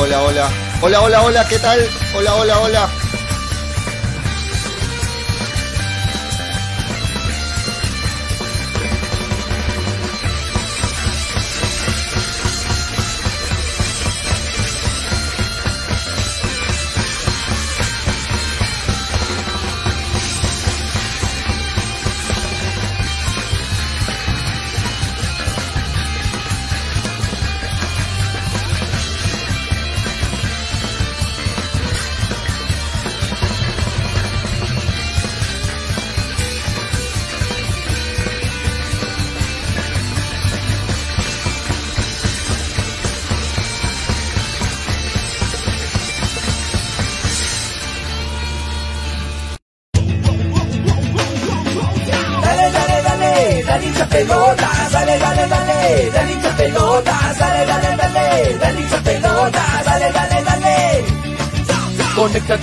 Hola, hola, hola. Hola, hola, ¿qué tal? Hola, hola, hola.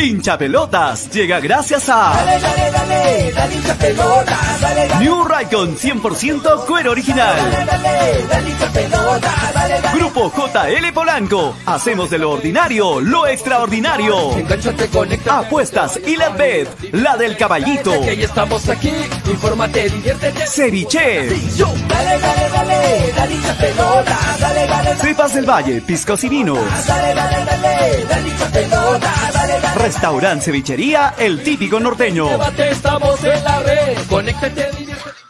Hincha Pelotas llega gracias a Dale, dale, dale, dale hincha pelota, dale, dale, New Raycon 100% cuero original. Grupo JL Polanco. Hacemos de lo ordinario lo extraordinario. Apuestas y la bet, la del caballito. Que estamos aquí. Infórmate, diviértete. Ceviche. Dale, dale, dale, dale hincha pelota, dale, dale, Cepas del Valle, piscos y vinos. dale, dale, dale, dale hincha pelota, dale, dale. Restaurant Cevichería, el típico norteño. Llévate, estamos en la red. Conéctate, diviértete.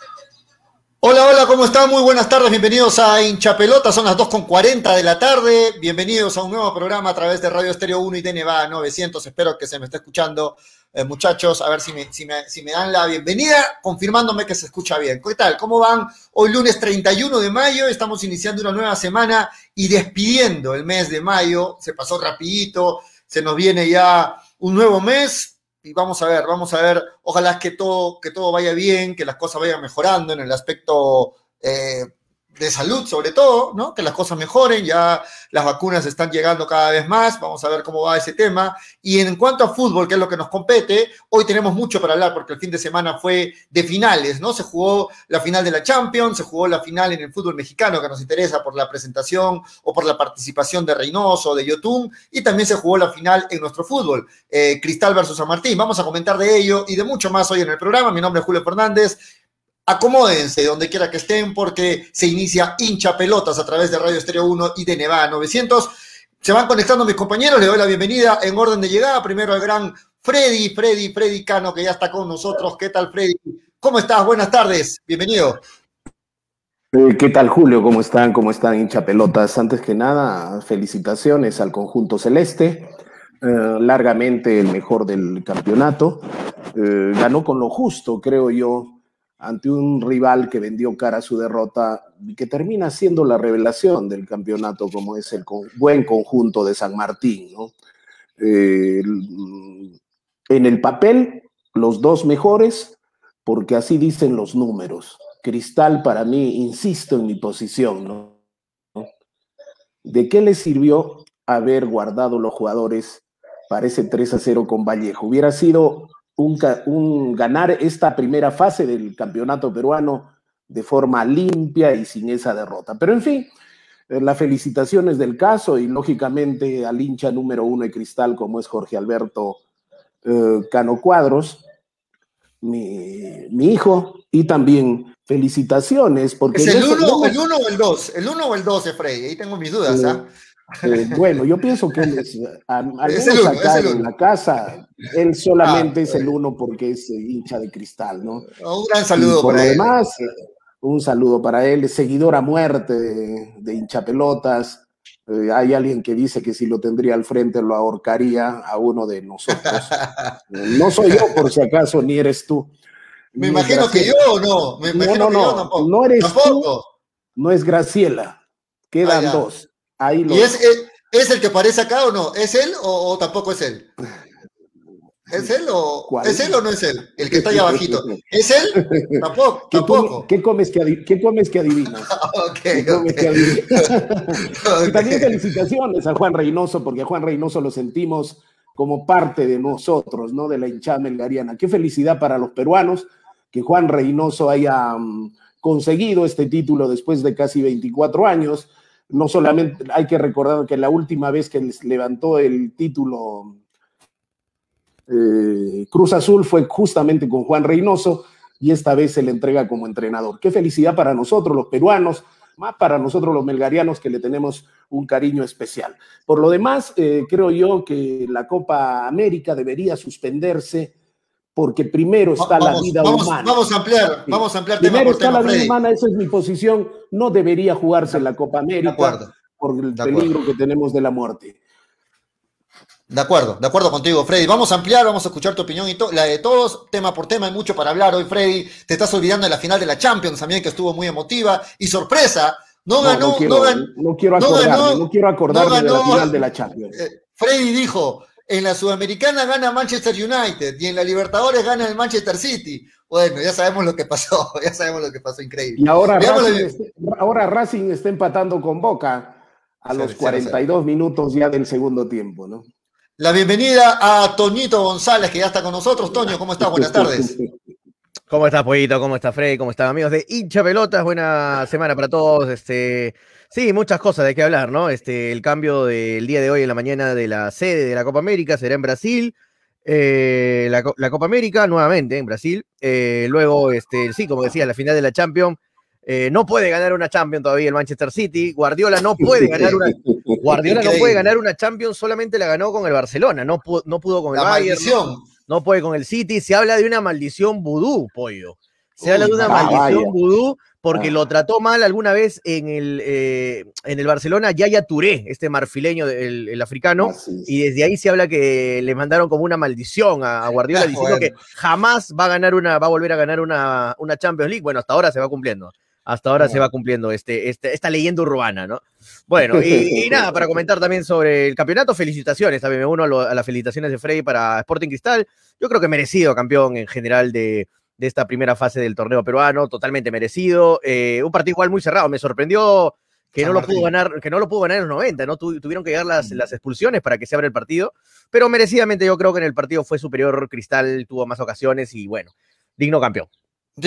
Hola, hola, ¿cómo están? Muy buenas tardes, bienvenidos a Hincha Pelota, son las 2.40 de la tarde, bienvenidos a un nuevo programa a través de Radio Estéreo 1 y TNVA 900, espero que se me esté escuchando, eh, muchachos, a ver si me, si, me, si me dan la bienvenida, confirmándome que se escucha bien. ¿Qué tal? ¿Cómo van? Hoy lunes 31 de mayo, estamos iniciando una nueva semana y despidiendo el mes de mayo, se pasó rapidito, se nos viene ya un nuevo mes, y vamos a ver, vamos a ver, ojalá que todo, que todo vaya bien, que las cosas vayan mejorando en el aspecto eh, de salud sobre todo, ¿no? Que las cosas mejoren, ya las vacunas están llegando cada vez más, vamos a ver cómo va ese tema. Y en cuanto a fútbol, que es lo que nos compete, hoy tenemos mucho para hablar porque el fin de semana fue de finales, ¿no? Se jugó la final de la Champions, se jugó la final en el fútbol mexicano que nos interesa por la presentación o por la participación de Reynoso, de Yotun, y también se jugó la final en nuestro fútbol, eh, Cristal versus San Martín. Vamos a comentar de ello y de mucho más hoy en el programa. Mi nombre es Julio Fernández. Acomódense donde quiera que estén porque se inicia hincha pelotas a través de Radio Estéreo 1 y de Nevada 900. Se van conectando mis compañeros, le doy la bienvenida en orden de llegada. Primero al gran Freddy, Freddy, Freddy Cano, que ya está con nosotros. ¿Qué tal, Freddy? ¿Cómo estás? Buenas tardes, bienvenido. Eh, ¿Qué tal, Julio? ¿Cómo están? ¿Cómo están, hincha pelotas? Antes que nada, felicitaciones al conjunto celeste. Eh, largamente el mejor del campeonato. Eh, ganó con lo justo, creo yo, ante un rival que vendió cara a su derrota y que termina siendo la revelación del campeonato, como es el buen conjunto de San Martín. ¿no? Eh, en el papel, los dos mejores, porque así dicen los números. Cristal, para mí, insisto en mi posición, ¿no? ¿De qué le sirvió haber guardado los jugadores para ese 3 a 0 con Vallejo? Hubiera sido un, ganar esta primera fase del campeonato peruano de forma limpia y sin esa derrota. Pero en fin, eh, las felicitaciones del caso y lógicamente al hincha número uno de Cristal como es Jorge Alberto eh, Cano Cuadros, mi, mi hijo, y también felicitaciones porque... ¿Es el no- 1 no- el uno o el 2? ¿El 1 o el 12, Freddy? Ahí tengo mis dudas, ¿ah? Eh, bueno, yo pienso que él es, a- al Es menos el uno, acá es en la casa, él solamente Ah, es el uno porque es eh, hincha de cristal, ¿no? Un gran saludo por para lo él. demás, eh, un saludo para él, seguidor a muerte de, de hinchapelotas. Eh, hay alguien que dice que si lo tendría al frente lo ahorcaría a uno de nosotros. Eh, no soy yo, por si acaso, ni eres tú. Me Ni imagino que yo o no. Me No, imagino no, que yo no, tampoco. no eres tú. No es Graciela. Quedan Ah, dos. Ahí lo ¿Y es, es, es el que aparece acá o no? ¿Es él o, o tampoco es él? ¿Es él o ¿Cuál? es él o no es él? El que está ahí abajito. ¿Es él? Tampoco, ¿Qué, tampoco. qué comes que adi- qué comes que adivinas? ¿Qué comes que adivinas? Y también felicitaciones a Juan Reynoso, porque a Juan Reynoso lo sentimos como parte de nosotros, ¿no? De la hinchada melgariana. Qué felicidad para los peruanos que Juan Reynoso haya um, conseguido este título después de casi 24 años. No solamente hay que recordar que la última vez que les levantó el título eh, Cruz Azul fue justamente con Juan Reynoso y esta vez se le entrega como entrenador. Qué felicidad para nosotros, los peruanos, más para nosotros los melgarianos que le tenemos un cariño especial. Por lo demás, eh, creo yo que la Copa América debería suspenderse porque primero está la vida humana. Vamos a ampliar, vamos a ampliar Primero está la vida humana, esa es mi posición. No debería jugarse la Copa América por el peligro que tenemos de la muerte. De acuerdo, de acuerdo contigo, Freddy. Vamos a ampliar, vamos a escuchar tu opinión y la de todos, tema por tema, hay mucho para hablar hoy, Freddy. Te estás olvidando de la final de la Champions también, que estuvo muy emotiva. Y sorpresa, no, ganó, no, quiero, no, ganó, no quiero acordarme, no, quiero acordarme de la final de la Champions. Eh, Freddy dijo, en la Sudamericana gana Manchester United y en la Libertadores gana el Manchester City. Bueno, ya sabemos lo que pasó, ya sabemos lo que pasó, increíble. Y ahora, Racing, está, ahora Racing está empatando con Boca a los 42 minutos ya del segundo tiempo, ¿no? La bienvenida a Toñito González, que ya está con nosotros. Toño, ¿cómo estás? Buenas tardes. ¿Cómo estás, Pollito? ¿Cómo está Freddy? ¿Cómo están, amigos de Hincha Pelotas? Buena semana para todos. Este, sí, muchas cosas de qué hablar, ¿no? Este, el cambio del día de hoy en la mañana de la sede de la Copa América será en Brasil. Eh, la, la, Copa América nuevamente en Brasil. Eh, luego, este, sí, como decía, la final de la Champions. Eh, no puede ganar una Champions todavía el Manchester City. Guardiola no puede ganar una Guardiola no puede ganar una Champions, solamente la ganó con el Barcelona, no pudo, no pudo con el la Bayern, no, no, puede con el City. Se habla de una maldición vudú, pollo. Se Uy, habla de una maldición vaya. vudú porque ah. lo trató mal alguna vez en el, eh, en el Barcelona Yaya Touré, este marfileño, el, el africano, ah, y desde ahí se habla que le mandaron como una maldición a, a Guardiola ah, diciendo bueno. que jamás va a ganar una, va a volver a ganar una, una Champions League. Bueno, hasta ahora se va cumpliendo hasta ahora se va cumpliendo este, este, esta leyenda urbana, ¿no? Bueno, y, y, nada, para comentar también sobre el campeonato, felicitaciones, también me uno a, lo, a, las felicitaciones de Freddy para Sporting Cristal, yo creo que merecido campeón en general de, de esta primera fase del torneo peruano, totalmente merecido, eh, un partido igual muy cerrado, me sorprendió que no, lo pudo ganar, que no lo pudo ganar en los 90, ¿no? Tu, tuvieron que llegar las, las, expulsiones para que se abra el partido, pero merecidamente yo creo que en el partido fue superior Cristal, tuvo más ocasiones y bueno, digno campeón.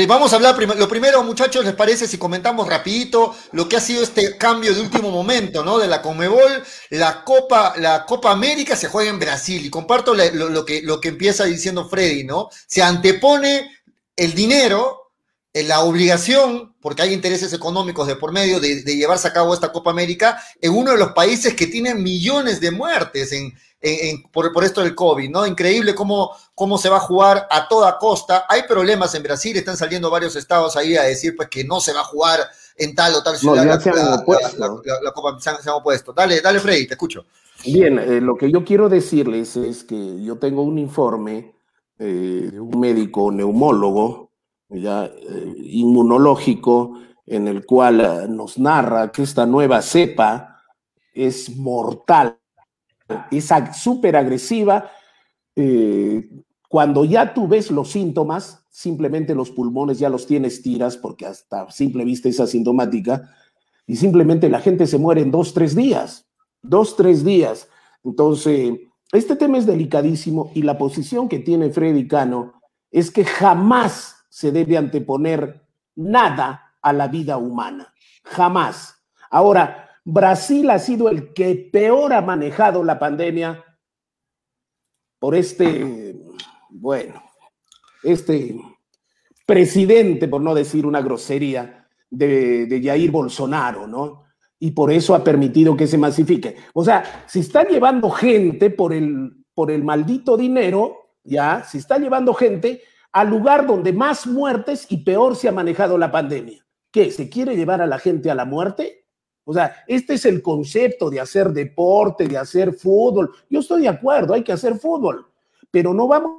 Vamos a hablar, prim lo primero, muchachos, ¿les parece si comentamos rapidito lo que ha sido este cambio de último momento, ¿no? De la Conmebol, la Copa, la Copa América se juega en Brasil y comparto lo, lo, que, lo que empieza diciendo Freddy, ¿no? Se antepone el dinero, la obligación, porque hay intereses económicos de por medio de, de llevarse a cabo esta Copa América en uno de los países que tiene millones de muertes en, en, en, por, por, esto del COVID, ¿no? Increíble cómo, cómo se va a jugar a toda costa. Hay problemas en Brasil, están saliendo varios estados ahí a decir pues que no se va a jugar en tal o tal ciudad. No, ya se han. La, la, la, Copa se han, se han, opuesto. Dale, dale, Freddy, te escucho. Bien, eh, lo que yo quiero decirles es que yo tengo un informe eh, un médico neumólogo, ya eh, inmunológico, en el cual eh, nos narra que esta nueva cepa es mortal es súper agresiva. Cuando ya tú ves los síntomas, simplemente los pulmones ya los tienes tiras, porque hasta simple vista es asintomática, y simplemente la gente se muere en dos, tres días. Dos, tres días. Entonces, este tema es delicadísimo y la posición que tiene Freddy Cano es que jamás se debe anteponer nada a la vida humana. Jamás. Ahora, Brasil ha sido el que peor ha manejado la pandemia por este, bueno, este presidente, por no decir una grosería, de, de Jair Bolsonaro, ¿no? Y por eso ha permitido que se masifique. O sea, si está llevando gente por el, por el maldito dinero, ya, si está llevando gente al lugar donde más muertes y peor se ha manejado la pandemia. ¿Qué? ¿Se quiere llevar a la gente a la muerte? O sea, este es el concepto de hacer deporte, de hacer fútbol. Yo estoy de acuerdo, hay que hacer fútbol, pero no vamos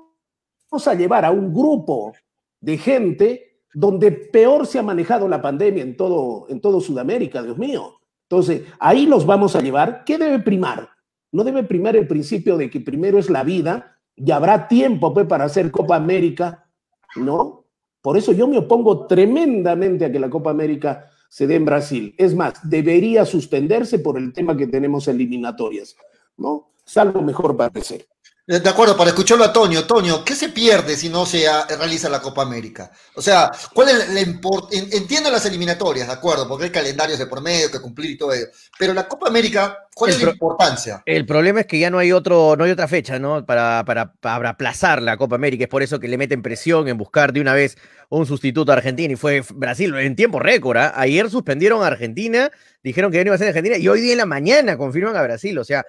a llevar a un grupo de gente donde peor se ha manejado la pandemia en todo, en todo Sudamérica, Dios mío. Entonces, ahí los vamos a llevar. ¿Qué debe primar? No debe primar el principio de que primero es la vida y habrá tiempo pues, para hacer Copa América, ¿no? Por eso yo me opongo tremendamente a que la Copa América se dé en Brasil. Es más, debería suspenderse por el tema que tenemos eliminatorias, ¿no? Salvo mejor parecer. Eh, de acuerdo, para escucharlo a Toño. Toño, ¿qué se pierde si no se realiza la Copa América? O sea, ¿cuál es la importancia? Entiendo las eliminatorias, de acuerdo, porque hay calendarios de por medio que cumplir y todo ello. Pero la Copa América, ¿cuál es la importancia? El problema es que ya no hay otro, no hay otra fecha, ¿no? Para, para, para aplazar la Copa América. Es por eso que le meten presión en buscar de una vez un sustituto a Argentina. Y fue Brasil en tiempo récord. ¿ah? Ayer suspendieron a Argentina, dijeron que ya no iba a ser Argentina, y hoy día en la mañana confirman a Brasil. O sea,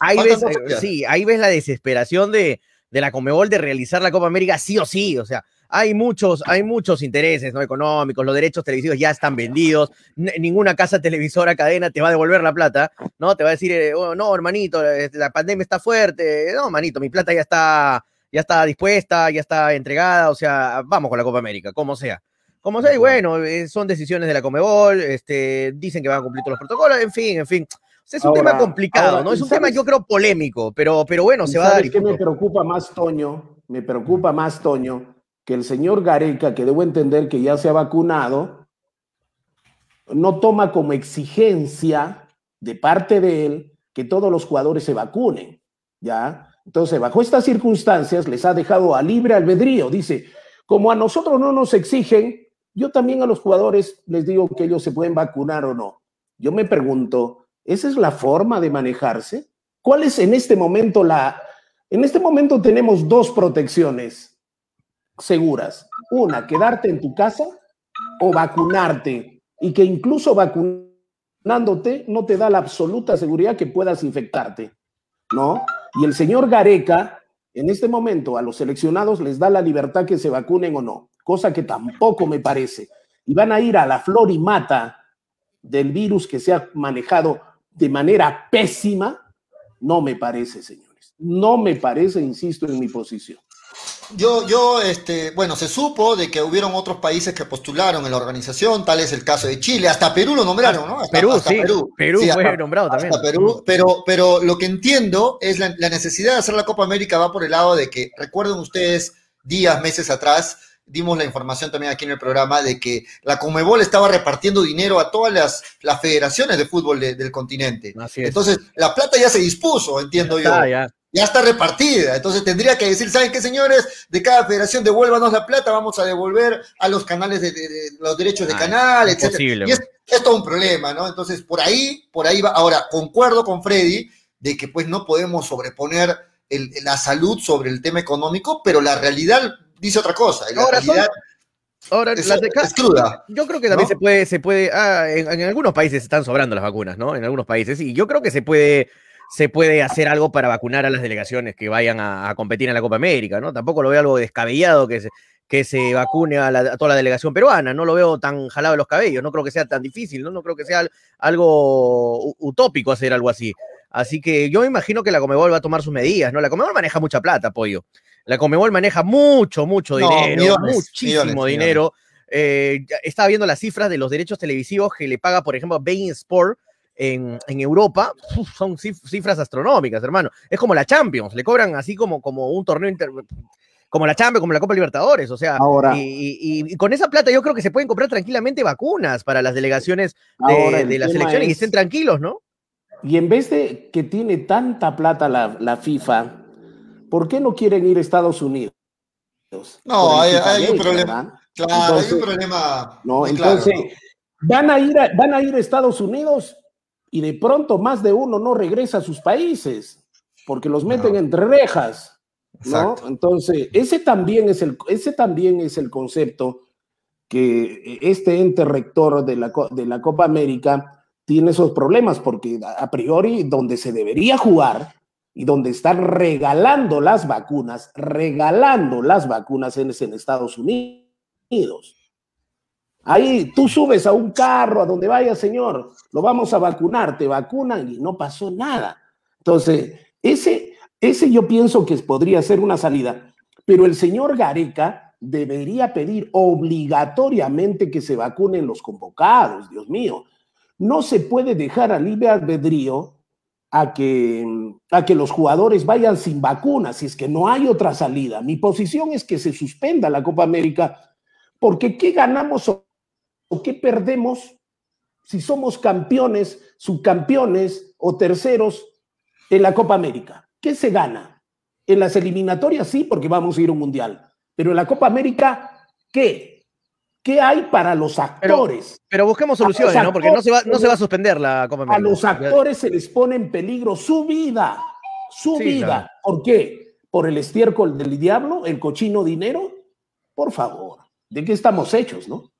ahí ves, sí, ahí ves la desesperación de, de la Comebol de realizar la Copa América sí o sí, o sea, hay muchos, hay muchos intereses ¿no? económicos, los derechos televisivos ya están vendidos, ninguna casa televisora cadena te va a devolver la plata, ¿no? Te va a decir, eh, oh, no, hermanito, la pandemia está fuerte, no, hermanito, mi plata ya está, ya está dispuesta, ya está entregada, o sea, vamos con la Copa América, como sea. Como sea, y bueno, eh, son decisiones de la Comebol, este, dicen que van a cumplir todos los protocolos, en fin, en fin es un tema complicado, ¿no? Es un tema, yo creo, polémico, pero, pero bueno, se va a dar. ¿Qué me preocupa más, Toño? Me preocupa más, Toño, que el señor Gareca, que debo entender que ya se ha vacunado, no toma como exigencia de parte de él que todos los jugadores se vacunen, ¿ya? Entonces, bajo estas circunstancias, les ha dejado a libre albedrío. Dice, como a nosotros no nos exigen, yo también a los jugadores les digo que ellos se pueden vacunar o no. Yo me pregunto, ¿Esa es la forma de manejarse? ¿Cuál es en este momento la... En este momento tenemos dos protecciones seguras. Una, quedarte en tu casa o vacunarte. Y que incluso vacunándote no te da la absoluta seguridad que puedas infectarte. ¿No? Y el señor Gareca, en este momento, a los seleccionados les da la libertad que se vacunen o no. Cosa que tampoco me parece. Y van a ir a la flor y mata del virus que se ha manejado de manera pésima, no me parece, señores. No me parece, insisto en mi posición. Yo, yo, este, bueno, se supo de que hubieron otros países que postularon en la organización, tal es el caso de Chile, hasta Perú lo nombraron, ¿no? Perú, sí, Perú, Perú fue nombrado también. Perú, pero, pero lo que entiendo es la, la necesidad de hacer la Copa América va por el lado de que, recuerden ustedes, días, meses atrás, dimos la información también aquí en el programa de que la Comebol estaba repartiendo dinero a todas las, las federaciones de fútbol del continente. Entonces, la plata ya se dispuso, entiendo yo. ya. está repartida. Entonces tendría que decir, ¿saben qué, señores? De cada federación devuélvanos la plata, vamos a devolver a los canales de, los derechos de canal, etc. Y es, es, todo un problema, ¿no? Entonces, por ahí, por ahí va. Ahora, concuerdo con Freddy de que pues no podemos sobreponer la salud sobre el tema económico, pero la realidad dice otra cosa. ahora, ahora es, cruda. Yo creo que también se puede, se puede, ah, en, algunos países están sobrando las vacunas, ¿no? En algunos países, y yo creo que se puede, se puede hacer algo para vacunar a las delegaciones que vayan a, competir en la Copa América, ¿no? Tampoco lo veo algo descabellado que se, que se vacune a, toda la delegación peruana, no lo veo tan jalado de los cabellos, no creo que sea tan difícil, ¿no? No creo que sea algo utópico hacer algo así. Así que yo me imagino que la Comebol va a tomar sus medidas, ¿no? La Comebol maneja mucha plata, pollo. La Comebol maneja mucho, mucho dinero, muchísimo dinero. Eh, estaba viendo las cifras de los derechos televisivos que le paga, por ejemplo, Bein Sport en, Europa. son cifras astronómicas, hermano. Es como la Champions, le cobran así como, como un torneo inter como la Champions, como la Copa Libertadores, o sea, y, con esa plata yo creo que se pueden comprar tranquilamente vacunas para las delegaciones de, las elecciones y estén tranquilos, ¿no? Y en vez de que tiene tanta plata la, la FIFA, ¿Por qué no quieren ir a Estados Unidos? No, hay, un problema. Claro, hay un problema. No, entonces van a ir a, van a ir a Estados Unidos y de pronto más de uno no regresa a sus países porque los meten entre rejas. ¿no? Entonces, ese también, es el, ese también es el concepto que este ente rector de la, de la Copa América tiene esos problemas, porque a priori donde se debería jugar y donde están regalando las vacunas, regalando las vacunas en Estados Unidos. Ahí tú subes a un carro, a donde vaya, señor, lo vamos a vacunar, te vacunan y no pasó nada. Entonces, ese, ese yo pienso que podría ser una salida, pero el señor Gareca debería pedir obligatoriamente que se vacunen los convocados, Dios mío. No se puede dejar a libre albedrío a que, a que los jugadores vayan sin vacunas, si es que no hay otra salida. Mi posición es que se suspenda la Copa América, porque ¿qué ganamos o, qué perdemos si somos campeones, subcampeones o terceros en la Copa América? ¿qué se gana? En las eliminatorias sí, porque vamos a ir a un mundial. Pero en la Copa América, ¿qué? ¿Qué hay para los actores? Pero, busquemos soluciones, ¿no? Porque no se, va, no se va a suspender la Copa América. A los actores se les pone en peligro su vida, su vida. ¿Por qué? ¿Por el estiércol del diablo, el cochino dinero? Por favor, ¿de qué estamos hechos, no?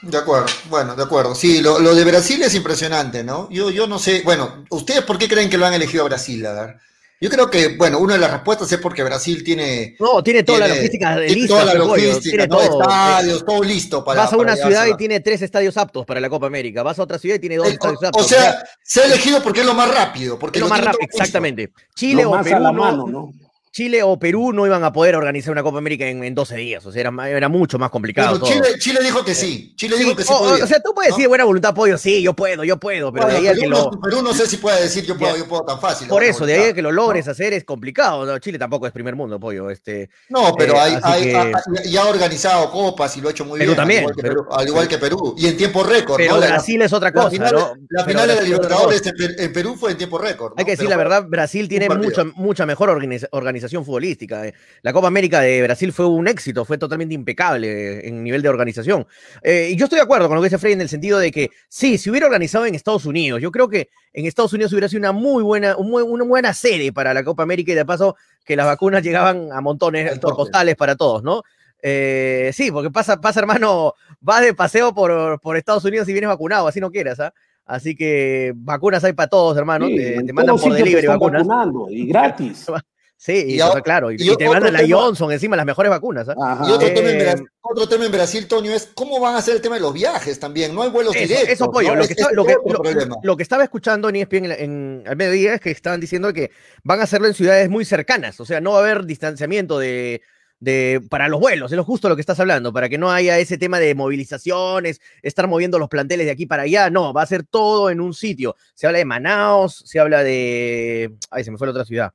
De acuerdo, bueno, de acuerdo. Sí, lo, lo, de Brasil es impresionante, ¿no? Yo, yo no sé, bueno, ¿ustedes por qué creen que lo han elegido a Brasil? A ver. Yo creo que, bueno, una de las respuestas es porque Brasil tiene. No, tiene toda la logística de lista. Toda la logística, todo, estadios, todo listo para. Vas a una ciudad y tiene tres estadios aptos para la Copa América. Vas a otra ciudad y tiene dos estadios aptos. O sea, se ha elegido porque es lo más rápido. Porque es lo, más rápido, exactamente. Chile lo o Perú. La mano, ¿no? Chile o Perú no iban a poder organizar una Copa América en, en 12 días, o sea, era, era mucho más complicado. Chile, Chile, dijo que sí, Chile dijo que sí. O, o sea, tú puedes decir de buena voluntad, pollo, sí, yo puedo, yo puedo, pero de ahí Perú, que lo. Perú no sé si puede decir yo puedo, yo puedo tan fácil. Por eso, de ahí que lo logres hacer es complicado. ¿no? Chile tampoco es primer mundo, pollo. Este, no, pero eh, hay, hay, que... hay, ya ha organizado copas y lo ha hecho muy Perú bien. También, al, igual que Perú, Perú, al igual que Perú. Y en tiempo récord. Pero ¿no? Brasil es otra cosa. La final, la final de la Libertadores en Perú fue en tiempo récord. Hay que decir la verdad, Brasil tiene mucha, mucha mejor organización futbolística. La Copa América de Brasil fue un éxito, fue totalmente impecable en nivel de organización. Eh, y yo estoy de acuerdo con lo que dice Frey en el sentido de que sí, si hubiera organizado en Estados Unidos, yo creo que en Estados Unidos hubiera sido una muy buena, una buena sede para la Copa América y de paso que las vacunas llegaban a montones por postales para todos, ¿no? Eh, sí, porque pasa, pasa, hermano, vas de paseo por, por Estados Unidos y vienes vacunado, así no quieras, ¿ah? Así que vacunas hay para todos, hermano. Sí, te, te mandan por delivery vacunas. Y gratis. Sí, y, y claro. Y, y te mandan la tema, Johnson encima, las mejores vacunas. ¿eh? Y otro, eh, tema en Brasil, otro, tema en Brasil, Toño, es cómo van a hacer el tema de los viajes también. No hay vuelos eso, directos. Eso, pollo. ¿no? Lo, es, que está, lo, que, lo, lo, que estaba escuchando en ESPN en, en, al mediodía es que estaban diciendo que van a hacerlo en ciudades muy cercanas. O sea, no va a haber distanciamiento de, de, para los vuelos, es lo justo lo que estás hablando, para que no haya ese tema de movilizaciones, estar moviendo los planteles de aquí para allá, no, va a ser todo en un sitio. Se habla de Manaus, se habla de... Ay, se me fue la otra ciudad.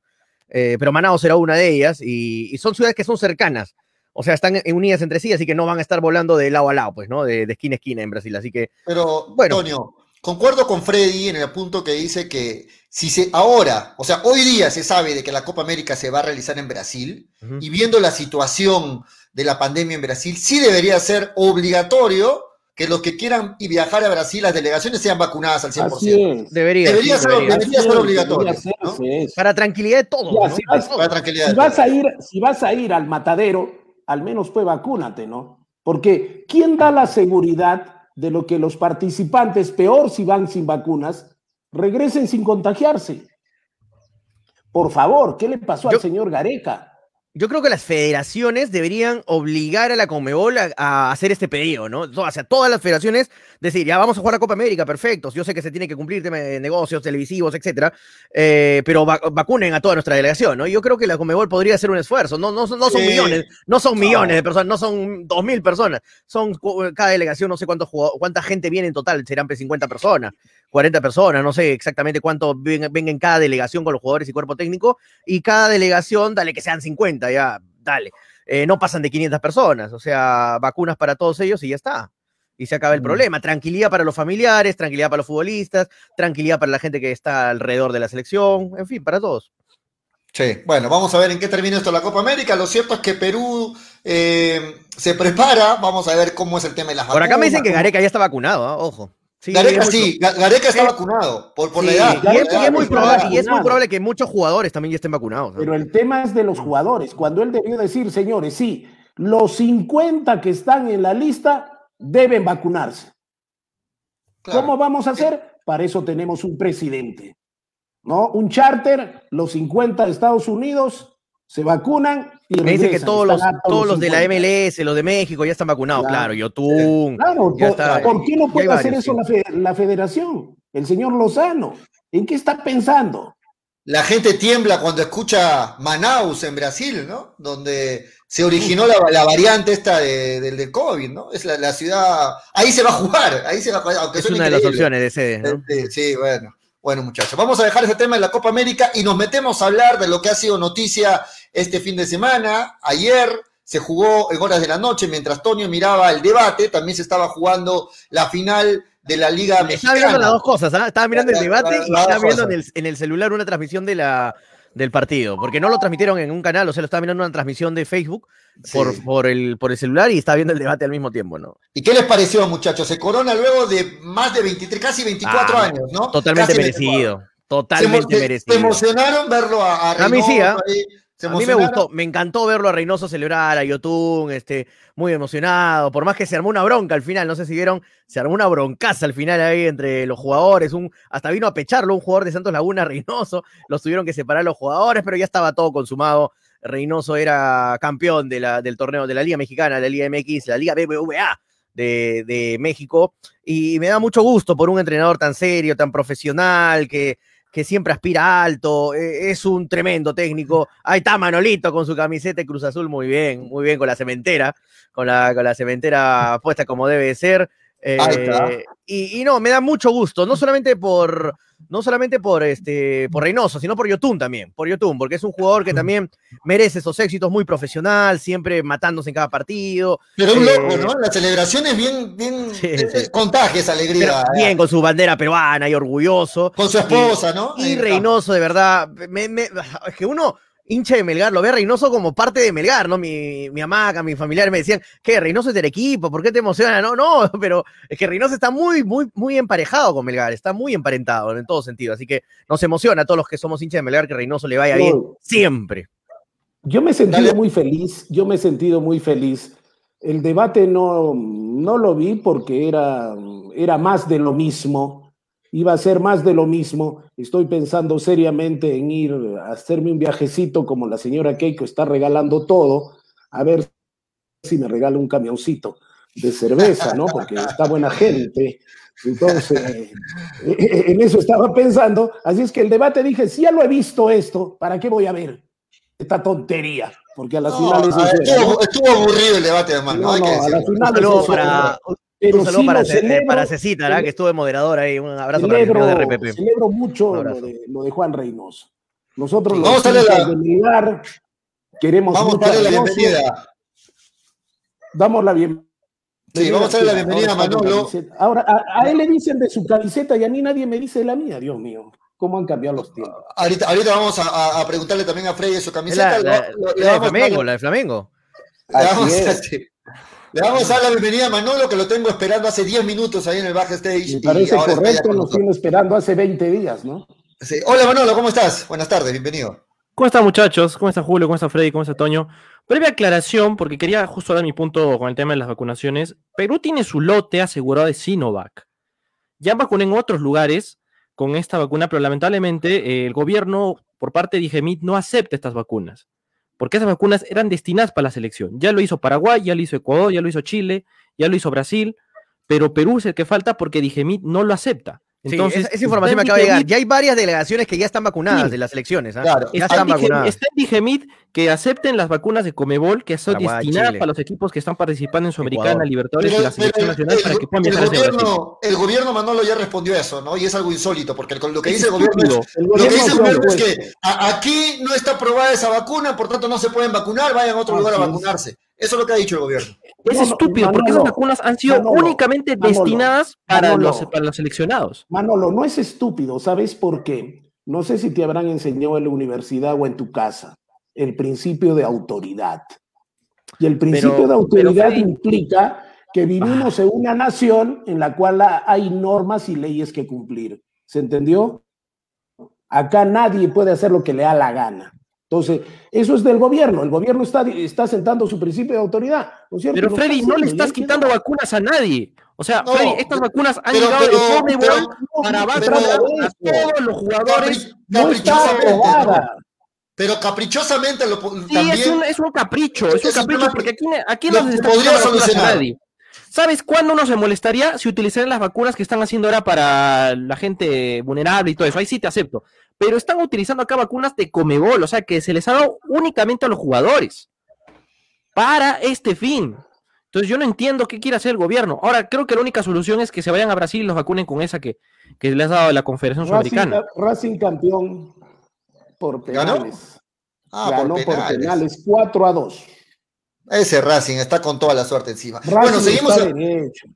Eh, pero Manaus será una de ellas y, y, son ciudades que son cercanas. O sea, están unidas entre sí, así que no van a estar volando de lado a lado, pues, ¿no? De, de esquina a esquina en Brasil. Así que. Pero, bueno. Antonio, concuerdo con Freddy en el punto que dice que si se ahora, o sea, hoy día se sabe de que la Copa América se va a realizar en Brasil uh -huh. y viendo la situación de la pandemia en Brasil, sí debería ser obligatorio que los que quieran y viajar a Brasil, las delegaciones sean vacunadas al 100%. Es. Debería, debería, sí, ser, debería. debería ser obligatorio. ¿no? Para tranquilidad de todos. Ya, ¿no? si, vas, Para tranquilidad si de vas todos. a ir, si vas a ir al matadero, al menos pues vacúnate, ¿no? Porque ¿quién da la seguridad de lo que los participantes, peor si van sin vacunas, regresen sin contagiarse? Por favor, ¿qué le pasó Yo- al señor Gareca? Yo creo que las federaciones deberían obligar a la Conmebol a, a hacer este pedido, ¿no? O sea, todas las federaciones decir, ya vamos a jugar a Copa América, perfecto. Yo sé que se tiene que cumplir de negocios televisivos, etcétera, eh, pero va- vacunen a toda nuestra delegación, ¿no? Yo creo que la Conmebol podría hacer un esfuerzo. No, no, son- no son millones, no son millones de personas, no son dos mil personas. Son cada delegación, no sé cuánta gente viene en total, serán pues 50 personas. 40 personas, no sé exactamente cuánto venga en cada delegación con los jugadores y cuerpo técnico, y cada delegación, dale que sean 50, ya, dale. Eh, no pasan de 500 personas, o sea, vacunas para todos ellos y ya está. Y se acaba el Mm. problema. Tranquilidad para los familiares, tranquilidad para los futbolistas, tranquilidad para la gente que está alrededor de la selección, en fin, para todos. Sí, bueno, vamos a ver en qué termina esto la Copa América. Lo cierto es que Perú eh, se prepara. Vamos a ver cómo es el tema de las Por acá me dicen que vacunas. Gareca ya está vacunado, ¿ah? ojo. Sí, Gareca sí, Ga- Gareca está vacunado por, por Sí, la edad. y, es, y muy probable, y es muy probable que muchos jugadores también ya estén vacunados. ¿no? Pero el tema es de los jugadores. Cuando él debió decir, señores, sí, los 50 que están en la lista deben vacunarse. Claro. ¿Cómo vamos a hacer? Para eso tenemos un presidente, ¿no? Un charter, los 50 de Estados Unidos se vacunan y Me dicen que todos los, todos de la 50. MLS, los de México ya están vacunados, Claro. claro. Yotun. Claro, ya por, está, ¿por qué no puede hacer varios, eso sí. la, fe- la federación? El señor Lozano. ¿En qué está pensando? La gente tiembla cuando escucha Manaus en Brasil, ¿no? Donde se originó la, la variante esta de- del de, COVID, ¿no? Es la, la ciudad. Ahí se va a jugar, ahí se va a jugar. Aunque Es una de las opciones de sede. ¿no? Sí, sí, bueno. Bueno, muchachos, vamos a dejar ese tema de la Copa América y nos metemos a hablar de lo que ha sido noticia este fin de semana. Ayer se jugó en horas de la noche mientras Tonio miraba el debate, también se estaba jugando la final de la Liga Estaba mirando las Mexicana. dos cosas, ¿ah? Estaba mirando el debate la- y estaba viendo en el, en el celular una transmisión de la, del partido, porque no lo transmitieron en un canal, o sea, lo estaba mirando en una transmisión de Facebook por, Sí. por, el, por el celular y estaba viendo el debate al mismo tiempo, ¿no? ¿Y qué les pareció, muchachos? Se corona luego de más de 23, casi 24 Ah, años, ¿no? Totalmente Casi 24. merecido, totalmente se- merecido. se emocionaron verlo a, a A mí sí, se A mí me gustó, me encantó verlo a Reynoso celebrar, a Yotun, este, muy emocionado, por más que se armó una bronca al final, no sé si vieron, se armó una broncaza al final ahí entre los jugadores, un, hasta vino a pecharlo un jugador de Santos Laguna, Reynoso, los tuvieron que separar los jugadores, pero ya estaba todo consumado, Reynoso era campeón de la, del torneo de la Liga Mexicana, la Liga MX, la Liga BBVA de, de México, y me da mucho gusto por un entrenador tan serio, tan profesional, que, que siempre aspira alto, eh, es un tremendo técnico. Ahí está Manolito con su camiseta de Cruz Azul, muy bien, muy bien con la cementera, con la, con la cementera puesta como debe ser. eh, y no, me da mucho gusto, no solamente por, no solamente por este, por Reynoso, sino por Yotun también, por Yotun, porque es un jugador que también merece esos éxitos muy profesional, siempre matándose en cada partido. Pero un Eh, loco, ¿no? La celebración es bien, bien, Sí, eh, sí. eh, contagia esa alegría. bien con su bandera peruana y orgulloso. Con su esposa, ¿no? Y. Reynoso, de verdad, me- me- es que uno, hincha de Melgar, lo ve a Reynoso como parte de Melgar, ¿no? Mi, mi hamaca, mi familiar me decían, que Reynoso es del equipo, ¿por qué te emociona? No, no, pero es que Reynoso está muy, muy, muy emparejado con Melgar, está muy emparentado en todo sentido, así que nos emociona a todos los que somos hinchas de Melgar que Reynoso le vaya No. bien siempre. Yo me he sentido Dale. muy feliz, yo me he sentido muy feliz. El debate no, no lo vi porque era, era más de lo mismo, iba a ser más de lo mismo. Estoy pensando seriamente en ir a hacerme un viajecito como la señora Keiko está regalando todo, a ver si me regala un camioncito de cerveza, ¿no? Porque está buena gente. Entonces, eh, en eso estaba pensando. Así es que el debate dije, si ya lo he visto esto, ¿para qué voy a ver? esta tontería, porque a las No, finales ver, estuvo, ¿no? estuvo aburrido el debate, además, ¿no? No, Hay que no, a las Un finales saludo para, pero un saludo sí para, eh, celebro, para Cecita, ¿verdad? que estuvo de moderador ahí. Un abrazo para el celebro, de RPP. celebro mucho lo de, lo de Juan Reynoso. Nosotros los vamos a darle hinchas la- de Melgar queremos Vamos a mucho a darle la Reynoso. bienvenida. Damos la bienvenida. Sí, vamos a darle la bienvenida a Manolo. Ahora, a, a él le dicen de su camiseta y a mí nadie me dice de la mía, Dios mío. ¿Cómo han cambiado los tiempos? Ahorita, ahorita vamos a, preguntarle también a Freddy de su camiseta. la, la- la le de Flamengo, la de Flamengo. le vamos Así es. Le vamos a dar la bienvenida a Manolo, que lo tengo esperando hace 10 minutos ahí en el backstage. Me y parece ahora está ya correcto, nos tiene esperando hace 20 días, ¿no? Sí. Hola Manolo, ¿cómo estás? Buenas tardes, bienvenido. ¿Cómo están muchachos? ¿Cómo está Julio? ¿Cómo está Freddy? ¿Cómo está Toño? Breve aclaración, porque quería justo dar mi punto con el tema de las vacunaciones. Perú tiene su lote asegurado de Sinovac. Ya vacuné en otros lugares con esta vacuna, pero lamentablemente eh, el gobierno, por parte de Digemit, no acepta estas vacunas. Porque esas vacunas eran destinadas para la selección. Ya lo hizo Paraguay, ya lo hizo Ecuador, ya lo hizo Chile, ya lo hizo Brasil, pero Perú es el que falta porque Digemit no lo acepta. Sí, Entonces, esa, esa información me acaba de llegar. Ya hay varias delegaciones que ya están vacunadas Sí. de las elecciones. ¿ah? Claro. Ya Está están vacunadas. está en Digemit que acepten las vacunas de Comebol que son destinadas Chile. para los equipos que están participando en Sudamericana, Ecuador. Libertadores y la selección nacional para que puedan el gobierno, el gobierno Manolo ya respondió a eso, ¿no? Y es algo insólito, porque el- lo que Es dice el gobierno es, lo que dice el gobierno es que a- aquí no está aprobada esa vacuna, por tanto no se pueden vacunar, vayan a otro lugar a vacunarse. Eso es lo que ha dicho el gobierno. Es No, no, estúpido porque Manolo, esas vacunas han sido Manolo, únicamente Manolo, destinadas para, Manolo. los, para los seleccionados. Manolo, no es estúpido, ¿sabes por qué? No sé si te habrán enseñado en la universidad o en tu casa el principio de autoridad. Y el principio Pero- de autoridad pero, implica que vivimos en una nación en la cual ha- hay normas y leyes que cumplir. ¿Se entendió? Acá nadie puede hacer lo que le da la gana. Entonces, eso es del gobierno. El gobierno está, está sentando su principio de autoridad. ¿no es cierto? Pero Freddy, no le estás quitando vacunas a nadie. O sea, No, Freddy, estas vacunas han pero- llegado pero- de pero- para vacunar pero- a todos los jugadores. No está aprobada. Pero caprichosamente lo, Sí, también. es un, es un capricho, es un Es un capricho, porque aquí, aquí no se está a nadie. ¿Sabes cuándo uno se molestaría si utilizaran las vacunas que están haciendo ahora para la gente vulnerable y todo eso? Ahí sí te acepto. Pero están utilizando acá vacunas de Comebol, o sea que se les ha dado únicamente a los jugadores para este fin. Entonces yo no entiendo qué quiere hacer el gobierno. Ahora, creo que la única solución es que se vayan a Brasil y los vacunen con esa que, que les ha dado la Confederación Racing, Sudamericana. Racing campeón por ¿Ganó? penales. Ah, Ganó por por penales. penales 4 a 2. Ese Racing está con toda la suerte encima. Racing bueno, seguimos.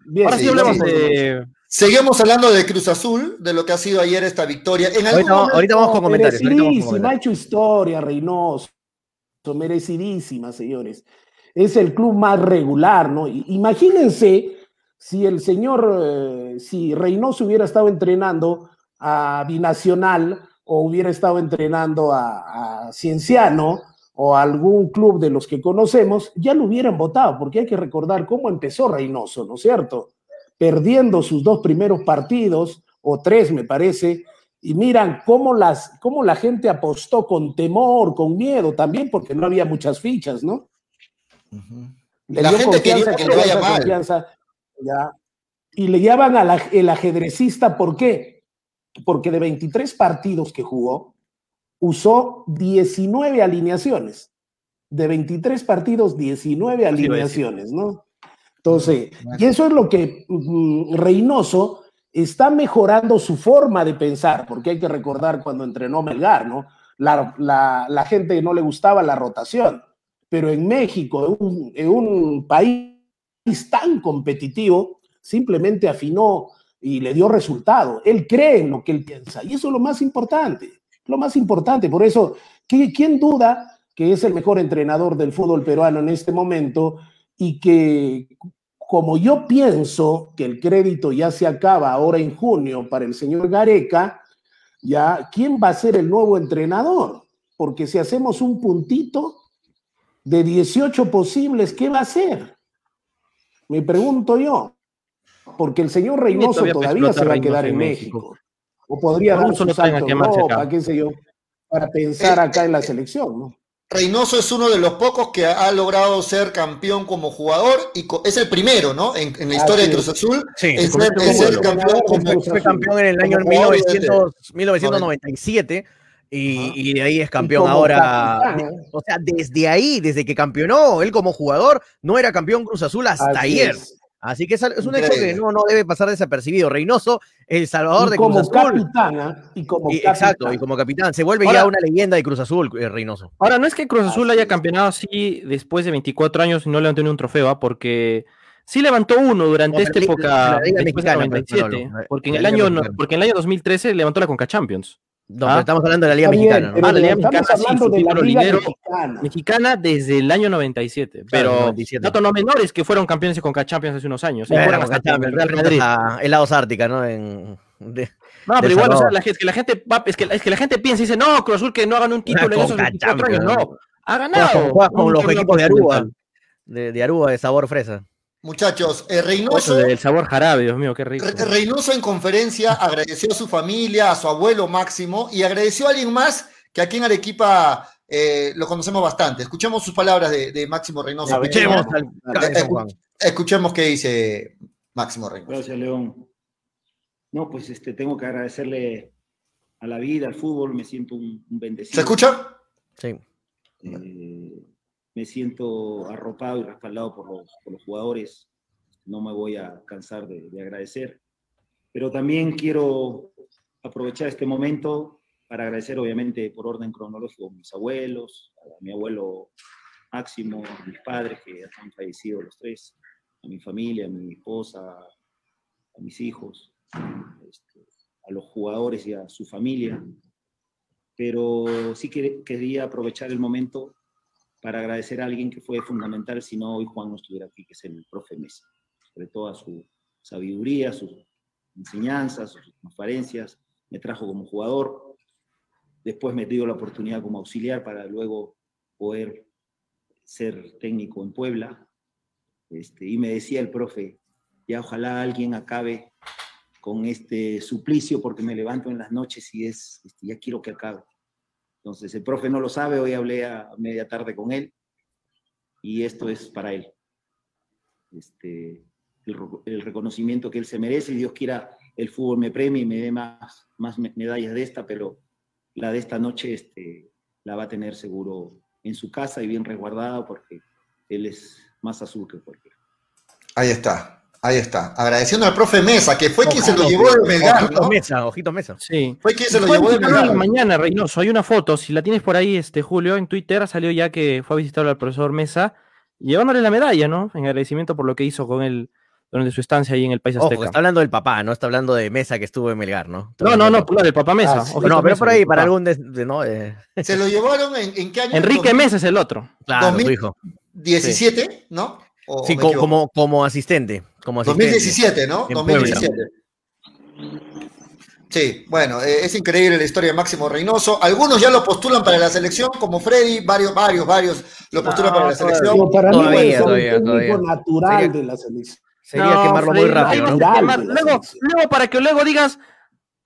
Bien, Ahora sí, sí. de, Seguimos hablando de Cruz Azul, de lo que ha sido ayer esta victoria. En ahorita, momento, ahorita, vamos con comentarios. Merecidísima, ha hecho historia, Reynoso. Merecidísima, señores. Es el club más regular, ¿no? Imagínense si el señor, eh, si Reynoso hubiera estado entrenando a Binacional o hubiera estado entrenando a, a Cienciano o a algún club de los que conocemos, ya lo hubieran votado, porque hay que recordar cómo empezó Reynoso, ¿no es cierto? Perdiendo sus dos primeros partidos, o tres me parece, y miran cómo, las, cómo la gente apostó con temor, con miedo también, porque no había muchas fichas, ¿no? la gente quería que le vaya mal. Ya. Y le llaman al ajedrecista, ¿por qué? Porque de 23 partidos que jugó, usó 19 alineaciones. De 23 partidos, 19 alineaciones, ¿no? Entonces, y eso es lo que mm, Reynoso está mejorando su forma de pensar, porque hay que recordar cuando entrenó Melgar, ¿no? La, la, gente no le gustaba la rotación, pero en México, en un país tan competitivo, simplemente afinó y le dio resultado. Él cree en lo que él piensa y eso es lo más importante, lo más importante. Por eso, ¿quién duda que es el mejor entrenador del fútbol peruano en este momento y que como yo pienso que el crédito ya se acaba ahora en junio para el señor Gareca, ya, ¿quién va a ser el nuevo entrenador? Porque si hacemos un puntito de 18 posibles, ¿qué va a ser? Me pregunto yo, porque el señor Reynoso todavía se va a quedar en México. O podría dar un salto a Europa, qué sé yo, para pensar acá en la selección, ¿no? Reynoso es uno de los pocos que ha logrado ser campeón como jugador y es el primero, ¿no? En, la historia de Cruz Azul. Sí, es, ser, campeón como Fue campeón en el año 1997 y, de ahí es campeón ahora. O sea, desde ahí, desde que campeonó él como jugador, no era campeón Cruz Azul hasta ayer. Así que es, un hecho que no, no debe pasar desapercibido. Reynoso, el salvador de Cruz Azul. Capitana, y como capitán. Exacto, y como capitán. Se vuelve ya una leyenda de Cruz Azul, eh, Reynoso. Ahora, no es que Cruz Azul haya campeonado así después de 24 años y no levantó ni un trofeo, ¿ah? porque sí levantó uno durante esta época, porque, en el año, porque en el año 2013 levantó la Conca Champions. No, ah. estamos hablando de la Liga Mexicana. Ah, la Liga Mexicana, sí, su título mexicana. mexicana. desde el año 97. Pero datos no menores que fueron campeones de Conca Champions hace unos años. ¿eh? fueron hasta Champions, Real Madrid. Ártica, ¿no? En, de, no, pero igual, o sea, la, es que la gente es que, es que la gente piensa y dice, no, Cruz Azul que no hagan un título en esos 24 años. No, ha ganado. con los equipos de Aruba, de, de Aruba de sabor fresa. Muchachos, eh, Reynoso. El sabor jarabe, Dios mío, qué rico. Reynoso en conferencia agradeció a su familia, a su abuelo Máximo y agradeció a alguien más que aquí en Arequipa eh, lo conocemos bastante. Escuchemos sus palabras de, Máximo Reynoso. Escuchemos, escuchemos qué dice Máximo Reynoso. Gracias, León. No, pues este, tengo que agradecerle a la vida, al fútbol, me siento un, bendecido. ¿Se escucha? Sí. Eh, me siento arropado y respaldado por los, jugadores. No me voy a cansar de, agradecer. Pero también quiero aprovechar este momento para agradecer, obviamente, por orden cronológico, a mis abuelos, a mi abuelo Máximo, a mis padres que han fallecido los tres, a mi familia, a mi esposa, a mis hijos, este, a los jugadores y a su familia. Pero sí quería aprovechar el momento para agradecer a alguien que fue fundamental, si no hoy Juan no estuviera aquí, que es el profe Mesa, sobre toda su sabiduría, sus enseñanzas, sus transparencias, me trajo como jugador, después me dio la oportunidad como auxiliar para luego poder ser técnico en Puebla, este, y me decía el profe, ya ojalá alguien acabe con este suplicio porque me levanto en las noches y es, este, ya quiero que acabe. Entonces, el profe no lo sabe, hoy hablé a media tarde con él y esto es para él. Este, el, reconocimiento que él se merece y Dios quiera el fútbol me premie y me dé más, más medallas de esta, pero la de esta noche este, la va a tener seguro en su casa y bien resguardada porque él es más azul que cualquiera. Ahí está. Ahí está. Agradeciendo al profe Mesa, que fue quien se lo llevó de Melgar. Ojito Mesa, ojito Mesa. Sí. Fue quien se lo llevó de Melgar. Mañana, Reynoso, hay una foto. Si la tienes por ahí, este Julio, en Twitter salió ya que fue a visitar al profesor Mesa, llevándole la medalla, ¿no? En agradecimiento por lo que hizo con él durante su estancia ahí en el país Ojo, azteca. está hablando del papá, no está hablando de Mesa que estuvo en Melgar, ¿no? Está No, no, no, del papá. claro, el papá Mesa. Ah, sí. No, pero Mesa, por ahí, para algún. de- de- no, eh, ¿Se lo llevaron en, en qué año? Enrique Mesa es el otro. claro, su 2000. hijo. 17, ¿no? ¿O Sí, como, como asistente. Como asistente. 2017, ¿no? En 2017. Sí, bueno, eh, es increíble la historia de Máximo Reynoso. Algunos ya lo postulan para la selección, como Freddy, varios, varios, varios lo postulan No, para la selección. Pero para mí Todavía, debe ser todavía, un todavía. natural Sería- de la selección. Sería No, quemarlo muy Freddy, rápido, Luego, luego, para que luego digas,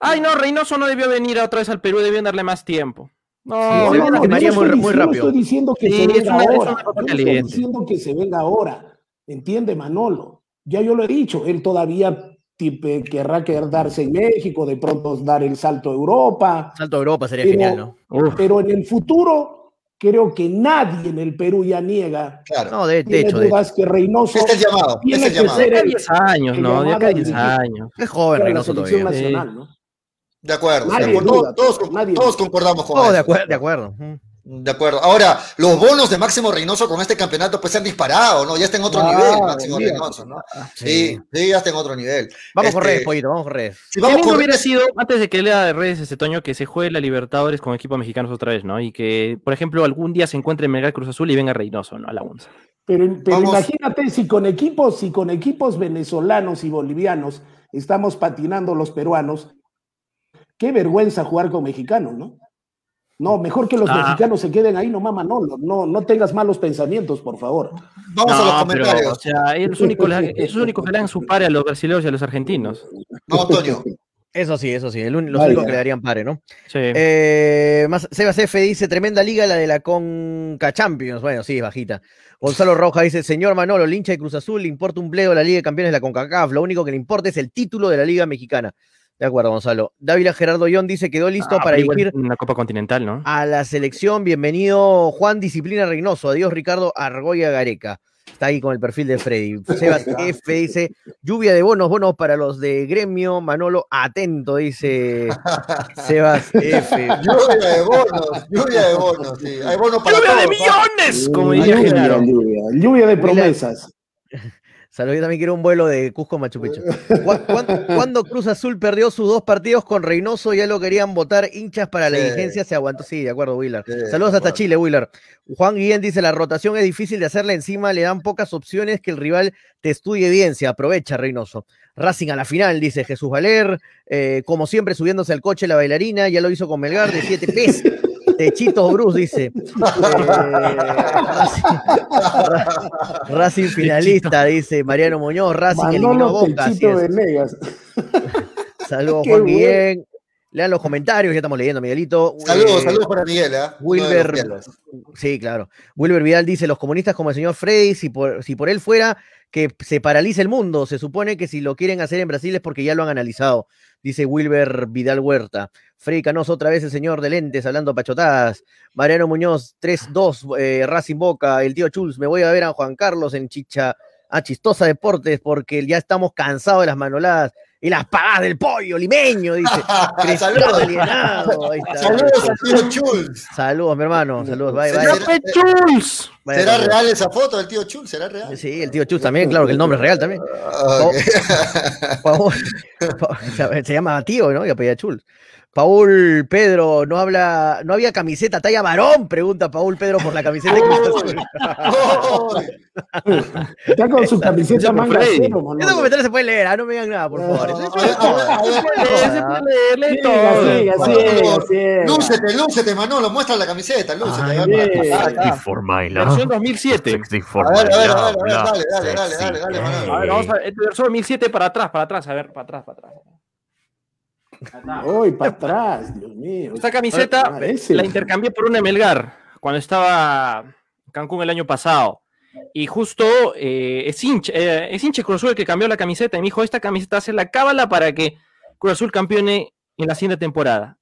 ay, no, Reynoso no debió venir otra vez al Perú, debían darle más tiempo. No, Sí, No, no, no, quemaría yo muy- estoy muy rápido. estoy diciendo que Sí, se es venga una- es ahora. estoy diciendo que se venga ahora. ¿Entiende, Manolo? Ya yo lo he dicho, él todavía tipe- querrá quedarse en México, de pronto dar el salto a Europa, Salto a Europa sería Pero- genial, ¿no? Uf. pero en el futuro creo que nadie en el Perú ya niega, Claro. No, de, de hecho, de hecho. dudas que Reynoso Este es el llamado, este tiene es el que llamado. ser el 10 años, ¿no? A 10 dirigir. años. Es joven la Reynoso todavía. Sí. nacional, ¿no? De acuerdo. Nadie de acuerdo. duda, todos, nadie todos concordamos con Oh, eso. de acuerdo, de acuerdo. Mm. De acuerdo. Ahora, los bonos de Máximo Reynoso con este campeonato pues se han disparado, ¿no? Ya está en otro Ah, nivel, Máximo. Reynoso, ¿no? Sí. Sí, sí, ya está en otro nivel. Vamos con Este, redes, pollito, vamos con redes. Si vamos lindo con hubiera sido, antes de que lea de redes este Toño, que se juegue la Libertadores con equipos mexicanos otra vez, ¿no? Y que, por ejemplo, algún día se encuentre en Melgar Cruz Azul y venga Reynoso, ¿no? A la UNSA. Pero, pero imagínate si con equipos, si con equipos venezolanos y bolivianos estamos patinando los peruanos, qué vergüenza jugar con mexicanos, ¿no? No, mejor que los Ah. mexicanos se queden ahí nomás, Manolo. No, no tengas malos pensamientos, por favor. vamos a los No, pero, comentarios. o sea, únicos, le- esos únicos que le dan su pare a los brasileños y a los argentinos. No, Toño. Eso sí, eso sí, el un- los únicos que le darían pare, ¿no? Sí. Eh, más, Sebas F dice, tremenda liga la de la Conca Champions. Bueno, sí, es bajita. Gonzalo Roja dice, señor Manolo, el hincha de Cruz Azul, le importa un bledo la Liga de Campeones de la CONCACAF. Lo único que le importa es el título de la Liga Mexicana. De acuerdo, Gonzalo. Dávila Gerardo Yon dice, quedó listo Ah, para dirigir Una Copa Continental, ¿no? a la selección. Bienvenido Juan Disciplina Reynoso. Adiós Ricardo Argoya Gareca. Está ahí con el perfil de Freddy. Sebas F dice, lluvia de bonos, bonos para los de gremio. Manolo, atento, dice Sebas F. Lluvia de bonos, lluvia de bonos, sí. Hay bonos para ¡Lluvia de millones! Como diría lluvia, lluvia, lluvia de promesas. Salud, yo también quiero un vuelo de Cusco a Machu Picchu. ¿Cu- cuán- ¿Cuándo Cruz Azul perdió sus dos partidos con Reynoso? Ya lo querían votar hinchas para la Sí. dirigencia, se aguantó. Sí, de acuerdo. Sí, Saludos hasta. Chile, Wheeler. Juan Guillén dice: La rotación es difícil de hacerla encima, le dan pocas opciones que el rival te estudie bien. Se aprovecha, Reynoso. Racing a la final, dice Jesús Valer. Eh, como siempre, subiéndose al coche la bailarina, ya lo hizo con Melgar de 7 pes. Techitos Bruce dice. Eh, Racing, Ra- Racing finalista, dice Mariano Muñoz. Racing eliminó a Manolo Boca. así Techito es. Venegas. Saludos, Qué Juan bueno. Guillén. Lean los comentarios, ya estamos leyendo, Miguelito. Saludos, Eh, saludos para Miguel, ¿eh? Wilber, sí, claro. Wilber Vidal dice, los comunistas como el señor Freddy, si por, si por él fuera, que se paralice el mundo. Se supone que si lo quieren hacer en Brasil es porque ya lo han analizado, dice Wilber Vidal Huerta. Freddy Canoso, otra vez el señor de lentes, hablando pachotadas. Mariano Muñoz, 3-2, eh, Racing Boca. El tío Chulz, me voy a ver a Juan Carlos en Chicha, a Chistosa Deportes, porque ya estamos cansados de las manoladas y las pagadas del pollo limeño, dice. Saludos. alienado. Ahí está. Saludos al tío Chulz. Saludos, mi hermano. Saludos. Bye, ¿Será, bye. ¡Pepe Chuls! Vaya será real esa foto del tío Chulz? ¿Será real? Sí, el tío Chus también, claro que el nombre es real también. Ah, ok. Paul- Pa- se- llama tío, ¿no? Y apellida Chul. Paul Pedro, no habla, no había camiseta talla varón, pregunta Paul Pedro por la camiseta de. Ay, Está con su camiseta manga cero. Esos comentarios se pueden leer, ah, no me digan nada, por favor. Se puede leer. Lúcete, lúcete, Manolo, muestra la camiseta, lúcete. Ay, Versión 2007. ver, a ver, a ver, a ver, dale, dale, dale, dale, dale. A ver, vamos a ver, versión 2007 para atrás, para atrás, a ver, para atrás, para atrás. Uy, para atrás, Dios mío. Esta camiseta la intercambié por una Melgar cuando estaba en Cancún el año pasado. Y justo eh, es hincha, eh, es Cruz Azul el que cambió la camiseta y me dijo, esta camiseta hace la cábala para que Cruz Azul campeone en la siguiente temporada.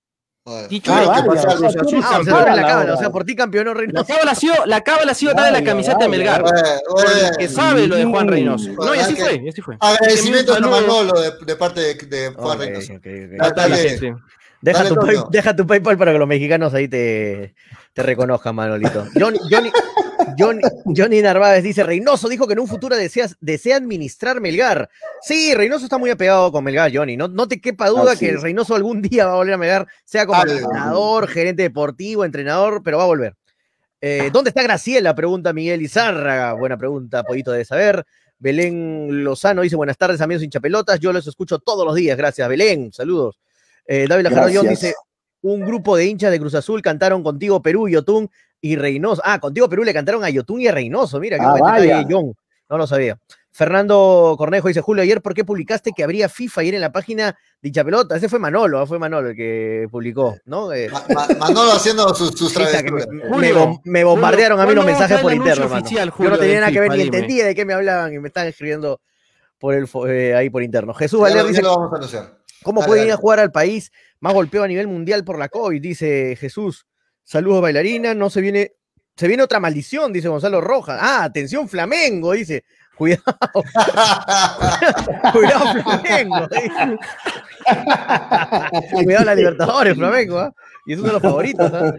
Dicho Ah, Azul tú eres Ah, o sea, campeón. abre la la cámara, o sea, por ti campeonó La Reynoso. cábala ha sido, la cábala ha sido de la camiseta de Melgar. Que sabe lo de Juan. Reynoso. No, y así fue, y así fue. Agradecimientos a. Manolo de, de parte de, de Juan Ok, Reynoso. ok, ok. Dale, la dale. Deja, Dale, tu pay- deja tu PayPal para que los mexicanos ahí te, te reconozcan, Manolito. Johnny, Johnny, Johnny, Johnny Narváez dice, Reynoso dijo que en un futuro deseas, desea administrar Melgar. Sí, Reynoso está muy apegado con Melgar, Johnny. No, no te quepa duda que. Reynoso algún día va a volver a Melgar, sea como Algo. entrenador, gerente deportivo, entrenador, pero va a volver. Eh, ¿Dónde está Graciela? Pregunta Miguel Izárraga. Buena pregunta, Pollito de saber. Belén Lozano dice, buenas tardes, amigos hinchapelotas. Yo los escucho todos los días. Gracias, Belén. Saludos. Eh, David Gracias. dice, un grupo de hinchas de Cruz Azul cantaron contigo Perú, Yotun y Reynoso. Ah, contigo Perú le cantaron a Yotun y a Reynoso. Mira, qué Ah, vaya. John. No lo sabía. Fernando Cornejo dice, Julio, ayer, ¿por qué publicaste que habría FIFA ayer en la página de Hinchapelota? Ese fue Manolo, ah, fue Manolo el que publicó, ¿no? Eh, Ma- Ma- Manolo haciendo sus, sus me, travesuras. me bom- me bombardearon a mí los ¿cuándo mensajes por interno, hermano. oficial, Yo no tenía nada que ver, FIFA? ni entendía de qué me hablaban y me estaban escribiendo por el, eh, ahí por interno. Jesús Valer dice, ya lo vamos a anunciar. ¿cómo Dale, puede ir a jugar al país más golpeado a nivel mundial por la COVID? Dice Jesús. Saludos, bailarina. No se viene, se viene otra maldición, dice Gonzalo Rojas. Ah, atención, Flamengo, dice. Cuidado, cuidado, Flamengo. cuidado, la Libertadores, Flamengo. ¿ah? Y es uno de los favoritos. ¿ah?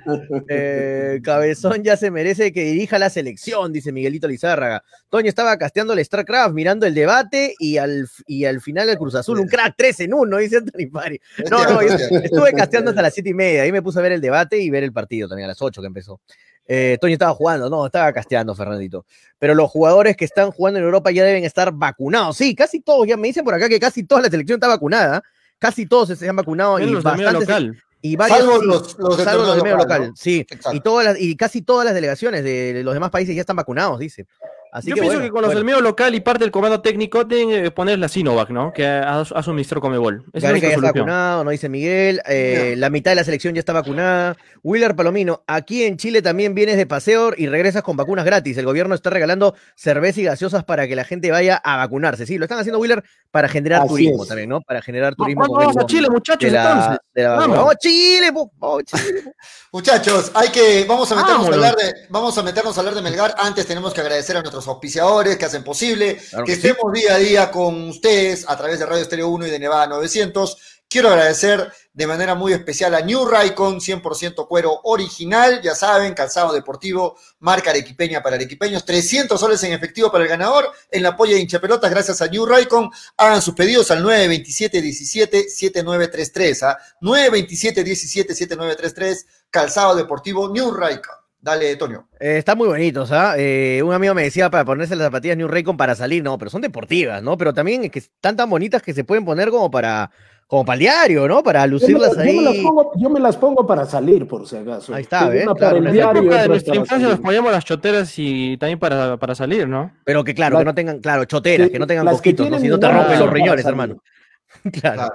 Eh, Cabezón ya se merece que dirija la selección, dice Miguelito Lizárraga. Toño estaba casteando el StarCraft, mirando el debate y al, y al final el Cruz Azul, un crack 3 en 1, dice Anthony Pari. No, no, yo estuve casteando hasta las 7 y media, ahí me puse a ver el debate y ver el partido también a las 8 que empezó. Eh, Toño estaba jugando, no, estaba casteando, Fernandito. Pero los jugadores que están jugando en Europa ya deben estar vacunados. Sí, casi todos, ya me dicen por acá que casi toda la selección está vacunada. Casi todos se han vacunado y Menos medio bastantes, local. Y varios, Salvo los, los del salvo los del medio local, local, ¿no? sí. Exacto. Y, todas las, y casi todas las delegaciones de los demás países ya están vacunados, dice. Así Yo que pienso bueno, que con los bueno. del medio local y parte del comando técnico deben eh, poner la Sinovac, ¿no? Que ha, ha suministrado Comebol. Esa es Gareca la ya está vacunado, no dice Miguel. eh, La mitad de la selección ya está vacunada. Willard Palomino, aquí en Chile también vienes de paseo y regresas con vacunas gratis. El gobierno está regalando cerveza y gaseosas para que la gente vaya a vacunarse. Sí, lo están haciendo Willard para generar Así turismo es. también, ¿no? Para generar turismo. ¿Cuándo con vamos a Chile, boom muchachos? de la- entonces? de la vacuna. Vamos. Vamos a Chile, vamos a Chile. Muchachos, hay que, vamos a meternos a hablar de, vamos a meternos a hablar de Melgar. Antes tenemos que agradecer a nuestros auspiciadores que hacen posible Claro que que sí. estemos día a día con ustedes a través de Radio Estéreo 1 y de Nevada 900. Quiero agradecer de manera muy especial a New Raycon, 100% cuero original, ya saben, calzado deportivo, marca arequipeña para arequipeños, 300 soles en efectivo para el ganador en la polla de hinchapelotas gracias a New Raycon. Hagan sus pedidos al 927-17-7933, ¿ah? 927-17-7933, calzado deportivo New Raycon. Dale, Tonio. Eh, están muy bonitos, ¿ah? Eh, un amigo me decía para ponerse las zapatillas New Raycon para salir, no, pero son deportivas, ¿no? Pero también es que están tan bonitas que se pueden poner como para, como para el diario, ¿no? Para Yo me, lucirlas las- yo me las ahí. pongo, yo me las pongo para salir, por si acaso. Ahí está, ¿ves? Claro, para En el la diario época de nuestra infancia nos poníamos las choteras y también para, para salir, ¿no? Pero que claro, La- que no tengan, claro, choteras, Sí, que no tengan coquitos, ¿no? Si no te rompen los riñones, hermano. Claro. Claro.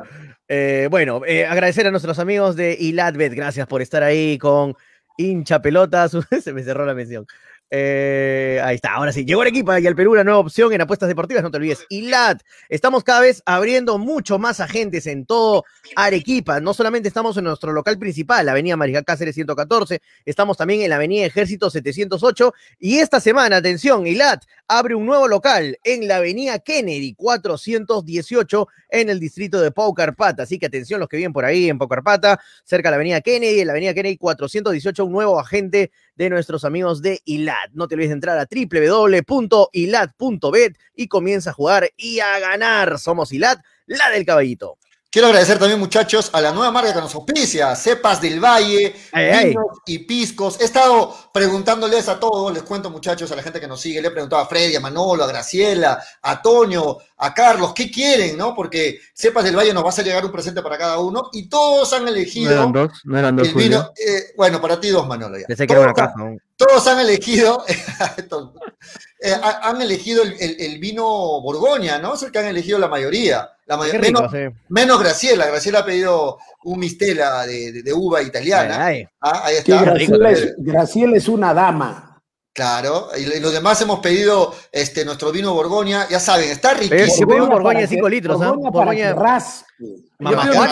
Eh, bueno, eh, agradecer a nuestros amigos de Ilatbet, gracias por estar ahí con hincha pelotas. Se me cerró la mención. Eh, ahí está, ahora sí. Llegó Arequipa y al Perú una nueva opción en apuestas deportivas, no te olvides. Ilat, estamos cada vez abriendo mucho más agentes en todo Arequipa. No solamente estamos en nuestro local principal, la avenida Mariscal Cáceres 114, estamos también en la avenida Ejército 708. Y esta semana, atención, Ilat abre un nuevo local en la avenida Kennedy 418 en el distrito de Paucarpata. Así que atención los que viven por ahí en Paucarpata, cerca de la avenida Kennedy, en la avenida Kennedy 418, un nuevo agente de nuestros amigos de Ilat. No te olvides de entrar a www.ilat.bet y comienza a jugar y a ganar. Somos Ilat, la del caballito. Quiero agradecer también, muchachos, a la nueva marca que nos auspicia, Cepas del Valle, Ay, ay. vinos y piscos. He estado preguntándoles a todos, les cuento, muchachos, a la gente que nos sigue, le he preguntado a Freddy, a Manolo, a Graciela, a Toño, a Carlos, ¿qué quieren, no? Porque Cepas del Valle nos va a hacer llegar un presente para cada uno y todos han No elegido eran dos, no eran dos, el vino. eh, bueno, para ti dos, Manolo. Ya. Pensé que era una Todos caja. han- ¿no? todos han elegido, eh, ha- han elegido el, el- el vino Borgoña, ¿no? Es el que han elegido la mayoría. La Qué mayoría rico, menos, sí. menos Graciela. Graciela ha pedido un mistela de, de- de uva italiana. Ay, Ah, ahí está. Graciela, es, Graciela es una dama. Claro, y y los demás hemos pedido este, nuestro vino Borgoña, ya saben, está riquísimo. yo pedí un Borgoña de cinco que- litros, ¿ah? Borgoña para Borgoña- que raspe.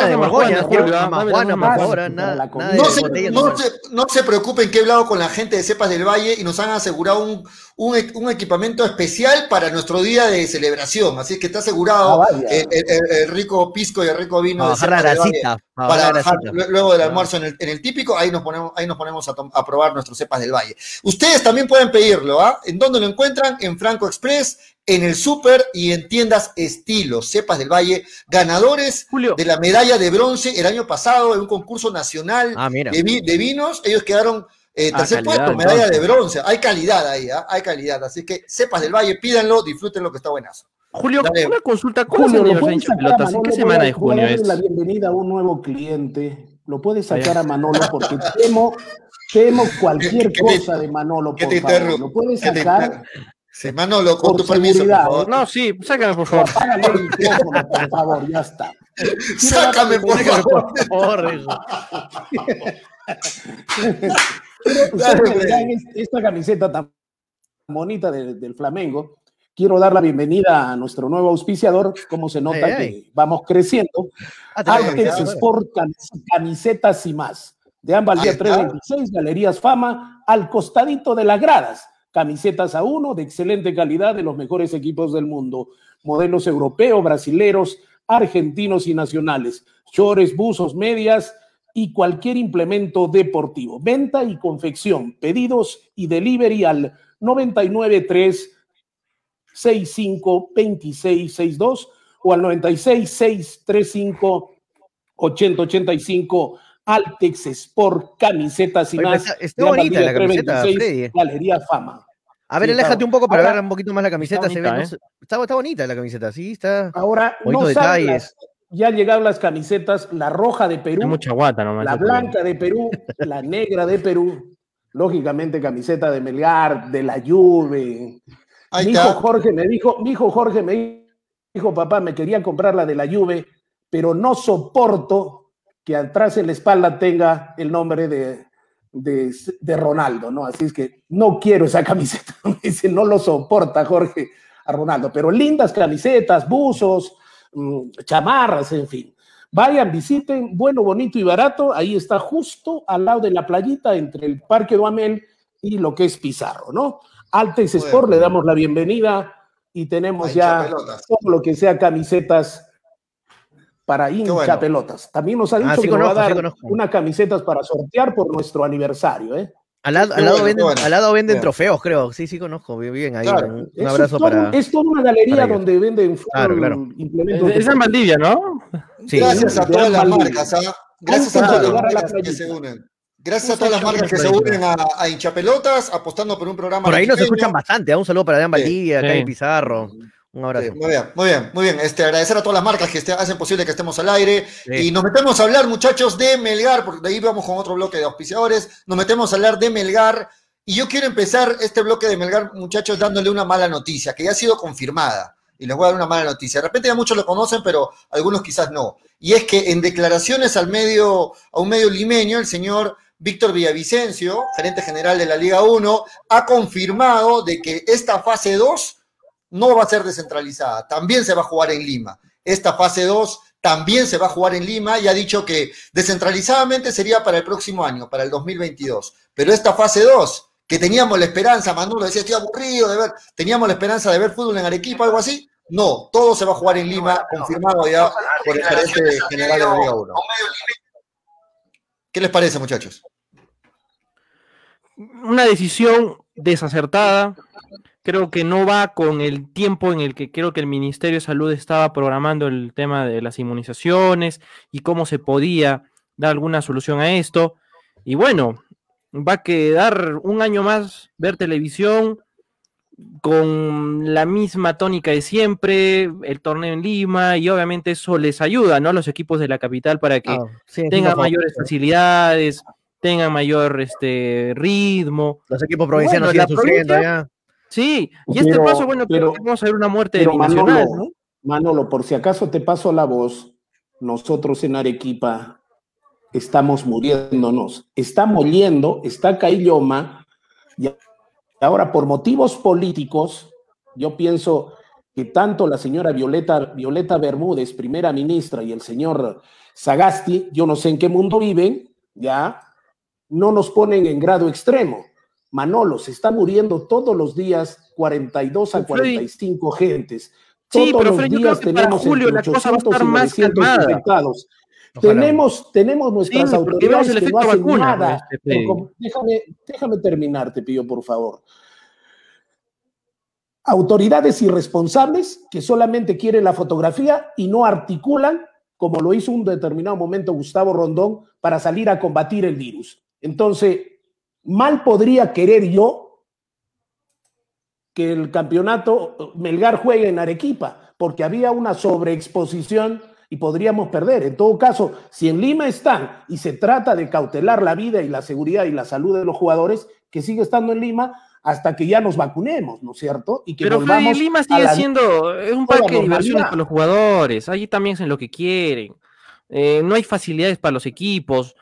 De Borgoña, ah, por favor, nada, No se, botella, no, no. se, no se preocupen que he hablado con la gente de Cepas del Valle y nos han asegurado un, un, e- un equipamiento especial para nuestro día de celebración. Así que está asegurado Ah, el, el- el- el rico pisco y el rico vino de Cepas del Valle para bajar luego del almuerzo en el, en el típico, ahí nos ponemos, ahí nos ponemos a probar nuestros cepas del valle. Ustedes también pueden pedirlo, ¿ah? ¿En dónde lo encuentran? En Franco Express, en el súper y en tiendas estilo, cepas del valle, ganadores Julio. de la medalla de bronce el año pasado en un concurso nacional Ah, de, vi- de vinos, ellos quedaron eh, Ah, tercer calidad, puesto, medalla de bronce. Hay calidad ahí, ¿ah? Hay calidad. Así que cepas del valle, pídanlo, disfruten lo que está buenazo. Julio, Dale. una consulta. ¿Cuándo es el Julio, ¿lo aniversario puedes de sacar a Pelotas? ¿En Manolo? qué semana de junio darle es? la bienvenida a un nuevo cliente. ¿Lo puedes sacar a Manolo? Porque temo, temo cualquier ¿Qué te- cosa de Manolo, qué por te favor. ¿Lo puedes sacar? Sí, Manolo, con Por tu permiso, por favor. No, sí, sácame por favor. apágale el micrófono, por favor, ya está. Sácame, por favor. Por favor. Ustedes esta camiseta tan bonita de- del Flamengo. Quiero dar la bienvenida a nuestro nuevo auspiciador. Como se nota Ay, que ay. vamos creciendo. Ah, camiseta, Sport camis- Camisetas y más. De ambas día está. 326, Galerías Fama, al costadito de las gradas. Camisetas a uno de excelente calidad de los mejores equipos del mundo. Modelos europeos, brasileros, argentinos y nacionales. Chores, buzos, medias y cualquier implemento deportivo. Venta y confección. Pedidos y delivery al 993 65 26 62 o al 96 635 8085 Altex Sport camisetas y Oye, más. está- está de bonita la camiseta, 326, Freddy. Galería Fama. A ver, Sí, aléjate está- un poco para ahora- ver un poquito más la camiseta. se ve, bonita, no ¿eh? sé- está, está bonita la camiseta, sí, está. Ahora no detalles. las- ya han llegado las camisetas, la roja de Perú, Hay mucha guata nomás. la te blanca de Perú, la negra de Perú, lógicamente camiseta de Melgar, de la Juve. Ahí mi está. hijo Jorge me dijo, mi hijo Jorge me dijo, papá, me quería comprar la de la Juve, pero no soporto que atrás en la espalda tenga el nombre de, de, de Ronaldo, ¿no? Así es que no quiero esa camiseta. Dice, no lo soporta Jorge a Ronaldo, pero lindas camisetas, buzos, mm, chamarras, en fin. Vayan, visiten, bueno, bonito y barato. Ahí está justo al lado de la playita entre el Parque Duamel y lo que es Pizarro, ¿no? Altex. Sport, le damos la bienvenida y tenemos ya todo lo que sea camisetas para hincha bueno. pelotas. También nos ha dicho Ah, sí que nos va a conozco, sí dar conozco. unas camisetas para sortear por nuestro aniversario, ¿eh? Al lado, Qué al lado bueno, qué venden, bueno. al lado venden Bien. trofeos, creo. Sí, sí, conozco. Bien, bien ahí. Claro. Un, un Es abrazo todo- para. Es toda una galería donde venden Claro, claro. implementos. Es en Valdivia, ¿no? Sí, Gracias a todas las marcas, ¿ah? Gracias a todas las marcas que se unen. Gracias a todas las marcas que se unen a, a hinchapelotas, apostando por un programa. Por ahí nos escuchan bastante. ¿ah? Un saludo para Adrián Valdivia, Sí. Cari Pizarro. Un abrazo. Sí, muy bien, muy bien, muy bien. Este, agradecer a todas las marcas que este- hacen posible que estemos al aire. Sí. Y nos metemos a hablar, muchachos, de Melgar, porque de ahí vamos con otro bloque de auspiciadores. Nos metemos a hablar de Melgar. Y yo quiero empezar este bloque de Melgar, muchachos, dándole una mala noticia, que ya ha sido confirmada. Y les voy a dar una mala noticia. De repente ya muchos lo conocen, pero algunos quizás no. Y es que en declaraciones al medio, a un medio limeño, el señor Víctor Villavicencio, gerente general de la Liga 1, ha confirmado de que esta fase 2 no va a ser descentralizada, también se va a jugar en Lima. Esta fase 2 también se va a jugar en Lima y ha dicho que descentralizadamente sería para el próximo año, para el 2022. Pero esta fase 2, que teníamos la esperanza, Manolo decía, estoy aburrido de ver, teníamos la esperanza de ver fútbol en Arequipa, algo así. No, todo se va a jugar en Lima, confirmado ya por el gerente general de la Liga 1. ¿Qué les parece, muchachos? Una decisión desacertada. Creo que no va con el tiempo en el que creo que el Ministerio de Salud estaba programando el tema de las inmunizaciones y cómo se podía dar alguna solución a esto. Y bueno, va a quedar un año más ver televisión con la misma tónica de siempre, el torneo en Lima, y obviamente eso les ayuda, ¿no? A los equipos de la capital para que Ah, sí, tengan mayores facilidades, tengan mayor este ritmo. Los equipos provincianos Bueno, siguen sufriendo ya. Sí, y este paso, bueno, creo pero- que vamos a ver una muerte Manolo, ¿no? Manolo, por si acaso te paso la voz, nosotros en Arequipa estamos muriéndonos, está moliendo, está Cailloma, y ahora por motivos políticos, yo pienso que tanto la señora Violeta, Violeta Bermúdez, primera ministra, y el señor Sagasti, yo no sé en qué mundo viven, ya, no nos ponen en grado extremo. Manolo, se está muriendo todos los días 42 a 45 gentes. Todos Sí, pero los Fred, yo días creo que para tenemos julio entre la cosa va a 800 estar y más 900 calmada. infectados. Ojalá. Tenemos, tenemos nuestras Sí, autoridades el que no hacen vacuna, nada. este, déjame, déjame terminar, te pido por favor. Autoridades irresponsables que solamente quieren la fotografía y no articulan, como lo hizo un determinado momento Gustavo Rondón, para salir a combatir el virus. Entonces, mal podría querer yo que el campeonato Melgar juegue en Arequipa, porque había una sobreexposición y podríamos perder. En todo caso, si en Lima están y se trata de cautelar la vida y la seguridad y la salud de los jugadores, que sigue estando en Lima hasta que ya nos vacunemos, ¿no es cierto? Y que Pero Freddy, Lima sigue la- siendo un parque de diversiones para los jugadores. Allí también hacen lo que quieren. Eh, no hay facilidades para los equipos.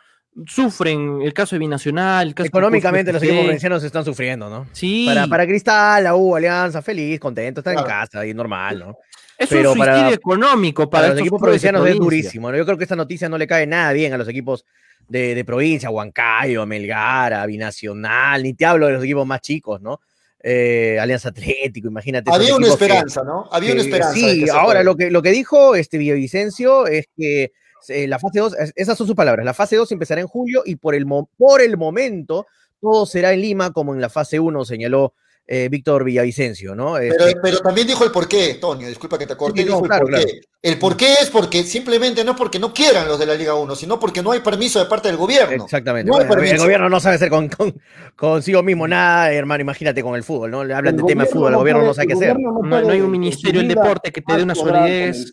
Sufren el caso de Binacional. El caso de Económicamente los equipos provincianos están sufriendo, ¿no? Sí. Para, para Cristal, la U, Alianza, feliz, contento, están en casa y normal, ¿no? Es pero un para- económico para, Para los equipos provincianos es durísimo, ¿no? Yo creo que esta noticia no le cae nada bien a los equipos de, de provincia, Huancayo, Melgar, a Binacional, ni te hablo de los equipos más chicos, ¿no? Eh, Alianza Atlético, imagínate. Había una que- esperanza, ¿no? Había una esperanza. Sí, ahora lo que, lo que dijo este Villavicencio es que eh, la fase 2, esas son sus palabras, la fase 2 empezará en julio y por el, mo- por el momento todo será en Lima como en la fase 1, señaló eh, Víctor Villavicencio, ¿no? Pero, Este, pero también dijo el porqué, Toño, disculpa que te corte, Sí, no, dijo claro, el porqué. claro. El porqué es porque simplemente no es porque no quieran los de la Liga 1, sino porque no hay permiso de parte del gobierno. Exactamente. No Bueno, el gobierno no sabe hacer con, con- consigo mismo nada, hermano. Imagínate con el fútbol, ¿no? Le hablan El de tema de fútbol, el gobierno puede- no sabe qué hacer. No, no hay un ministerio del deporte que te dé una solidez.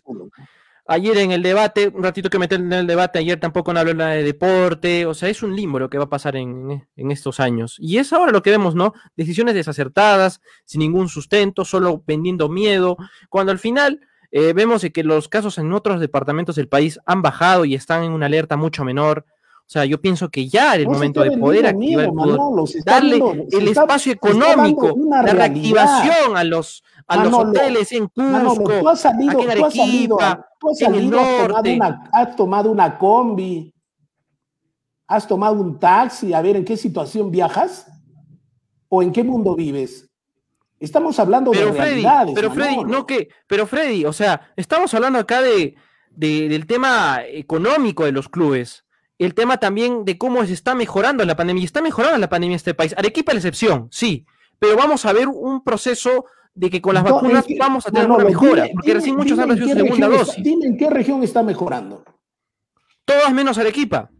Ayer en el debate, un ratito que meter en el debate, ayer tampoco no habló nada de deporte, o sea, es un limbo lo que va a pasar en, en estos años. Y es ahora lo que vemos, ¿no? Decisiones desacertadas, sin ningún sustento, solo vendiendo miedo, cuando al final eh, vemos que los casos en otros departamentos del país han bajado y están en una alerta mucho menor. O sea, yo pienso que ya era el No momento de poder activar el Manolo, darle dando- el está- espacio económico, la reactivación a los, a los Manolo, hoteles en Manolo, Cusco, tú has salido, aquí en tú has salido, Arequipa, tú has en el salido, has tomado, norte. una, has tomado una combi, has tomado un taxi, a ver en qué situación viajas o en qué mundo vives. Estamos hablando Pero de Freddy, realidades. pero Freddy, Manolo. no que, pero Freddy, o sea, estamos hablando acá de, de- del tema económico de los clubes, el tema también de cómo se está mejorando la pandemia, y está mejorando la pandemia en este país. Arequipa es la excepción, sí, pero vamos a ver un proceso de que con las No, vacunas ¿en qué- vamos a tener Manolo, una mejora, dime- porque dime- recién muchos dime han en recibido segunda región está- dosis, dime en qué región está mejorando. todas menos Arequipa.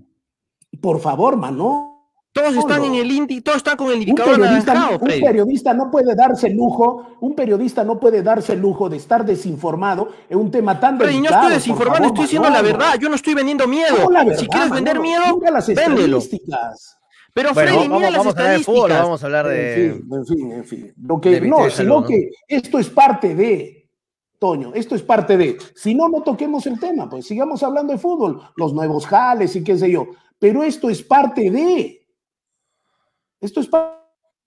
Por favor, Manolo. Todos están en el indi, todos están con el Un indicador periodista, anaranjado, un periodista no puede darse el lujo, un periodista no puede darse el lujo de estar desinformado en un tema tan Freddy, no delicado. estoy por desinformando, favor, estoy diciendo la verdad, yo no estoy vendiendo miedo. ¿Cómo la verdad, si quieres vender Manolo? miedo, Mira las véndelo. estadísticas. Pero Bueno, Freddy, vamos, mira las vamos a fútbol, estadísticas. vamos a hablar de. En fin, en fin, en fin. Lo que, de no, sino que esto es parte de, Toño, esto es parte de. Si no, no toquemos el tema, pues sigamos hablando de fútbol, los nuevos jales y qué sé yo. Pero esto es parte de. Esto es pa-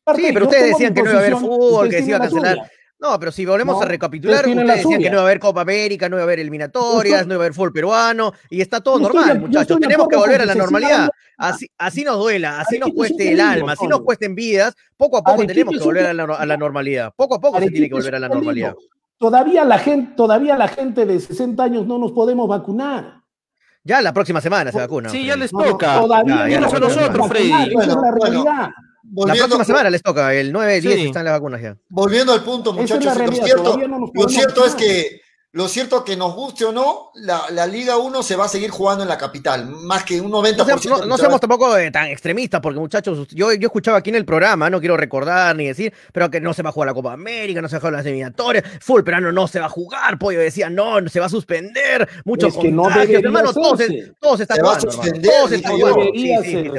parte Sí, pero ustedes decían que no iba a haber fútbol, que se iba a cancelar. No, pero si volvemos No, a recapitular, ustedes decían que no iba a haber Copa América, no iba a haber eliminatorias, no iba a haber fútbol peruano, y está todo normal, muchachos. Tenemos que volver a la normalidad. Así, así nos duela, así nos cueste el alma, así nos cuesten vidas. Poco a poco tenemos que volver a la, a la normalidad. Poco a poco se tiene que volver a la normalidad. Todavía la gente, todavía la gente de 60 años no nos podemos vacunar. Ya la próxima semana se vacuna. Sí, Freddy. ya les no, toca. todavía Ya, ya no la nos próxima podemos semana. vacunar, Freddy. esa es Bueno, la próxima semana les toca, el 9, 10 Sí. están las vacunas ya. volviendo al punto, es muchachos, lo cierto, lo cierto es que lo cierto que nos guste o no, la, la Liga 1 se va a seguir jugando en la capital, más que un 90%. No, seamos- no- no seamos tampoco eh, tan extremistas, porque muchachos, yo, yo escuchaba aquí en el programa, no quiero recordar ni decir, pero que no se va a jugar la Copa América, no se va a jugar las eliminatorias, full peruano no se va a jugar, pollo decía, no, se va a suspender, muchos Es que no hermano, todos, todos están Se va a jugando, hermano, suspender, todos están jugando. Sí, sí,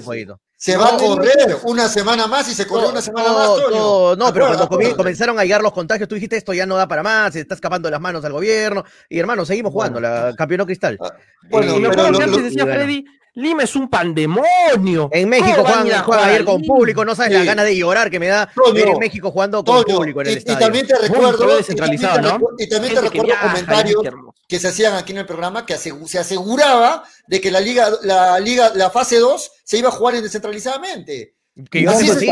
Se va a correr una semana más y se corrió una semana más, No, Toño. no, no, pero cuando comenzaron a llegar los contagios, tú dijiste esto ya no da para más, se está escapando de las manos al gobierno. Y hermano, seguimos jugando, la campeonó Cristal. Ah, Bueno, y me pero acuerdo lo- que antes decía y bueno. Freddy, Lima es un pandemonio. En México ¿Cómo van a juegan, a juegan ayer con Lima? público, no sabes la gana de llorar que me da ver en México jugando con Toño, público en el y, y estadio. también te recuerdo, y también descentralizado, te ¿no? recu- y también te recuerdo viaja, comentarios que se hacían aquí en el programa que se aseguraba de que la liga, la liga, la fase 2 se iba a jugar en descentralizadamente. Que yo Así se-.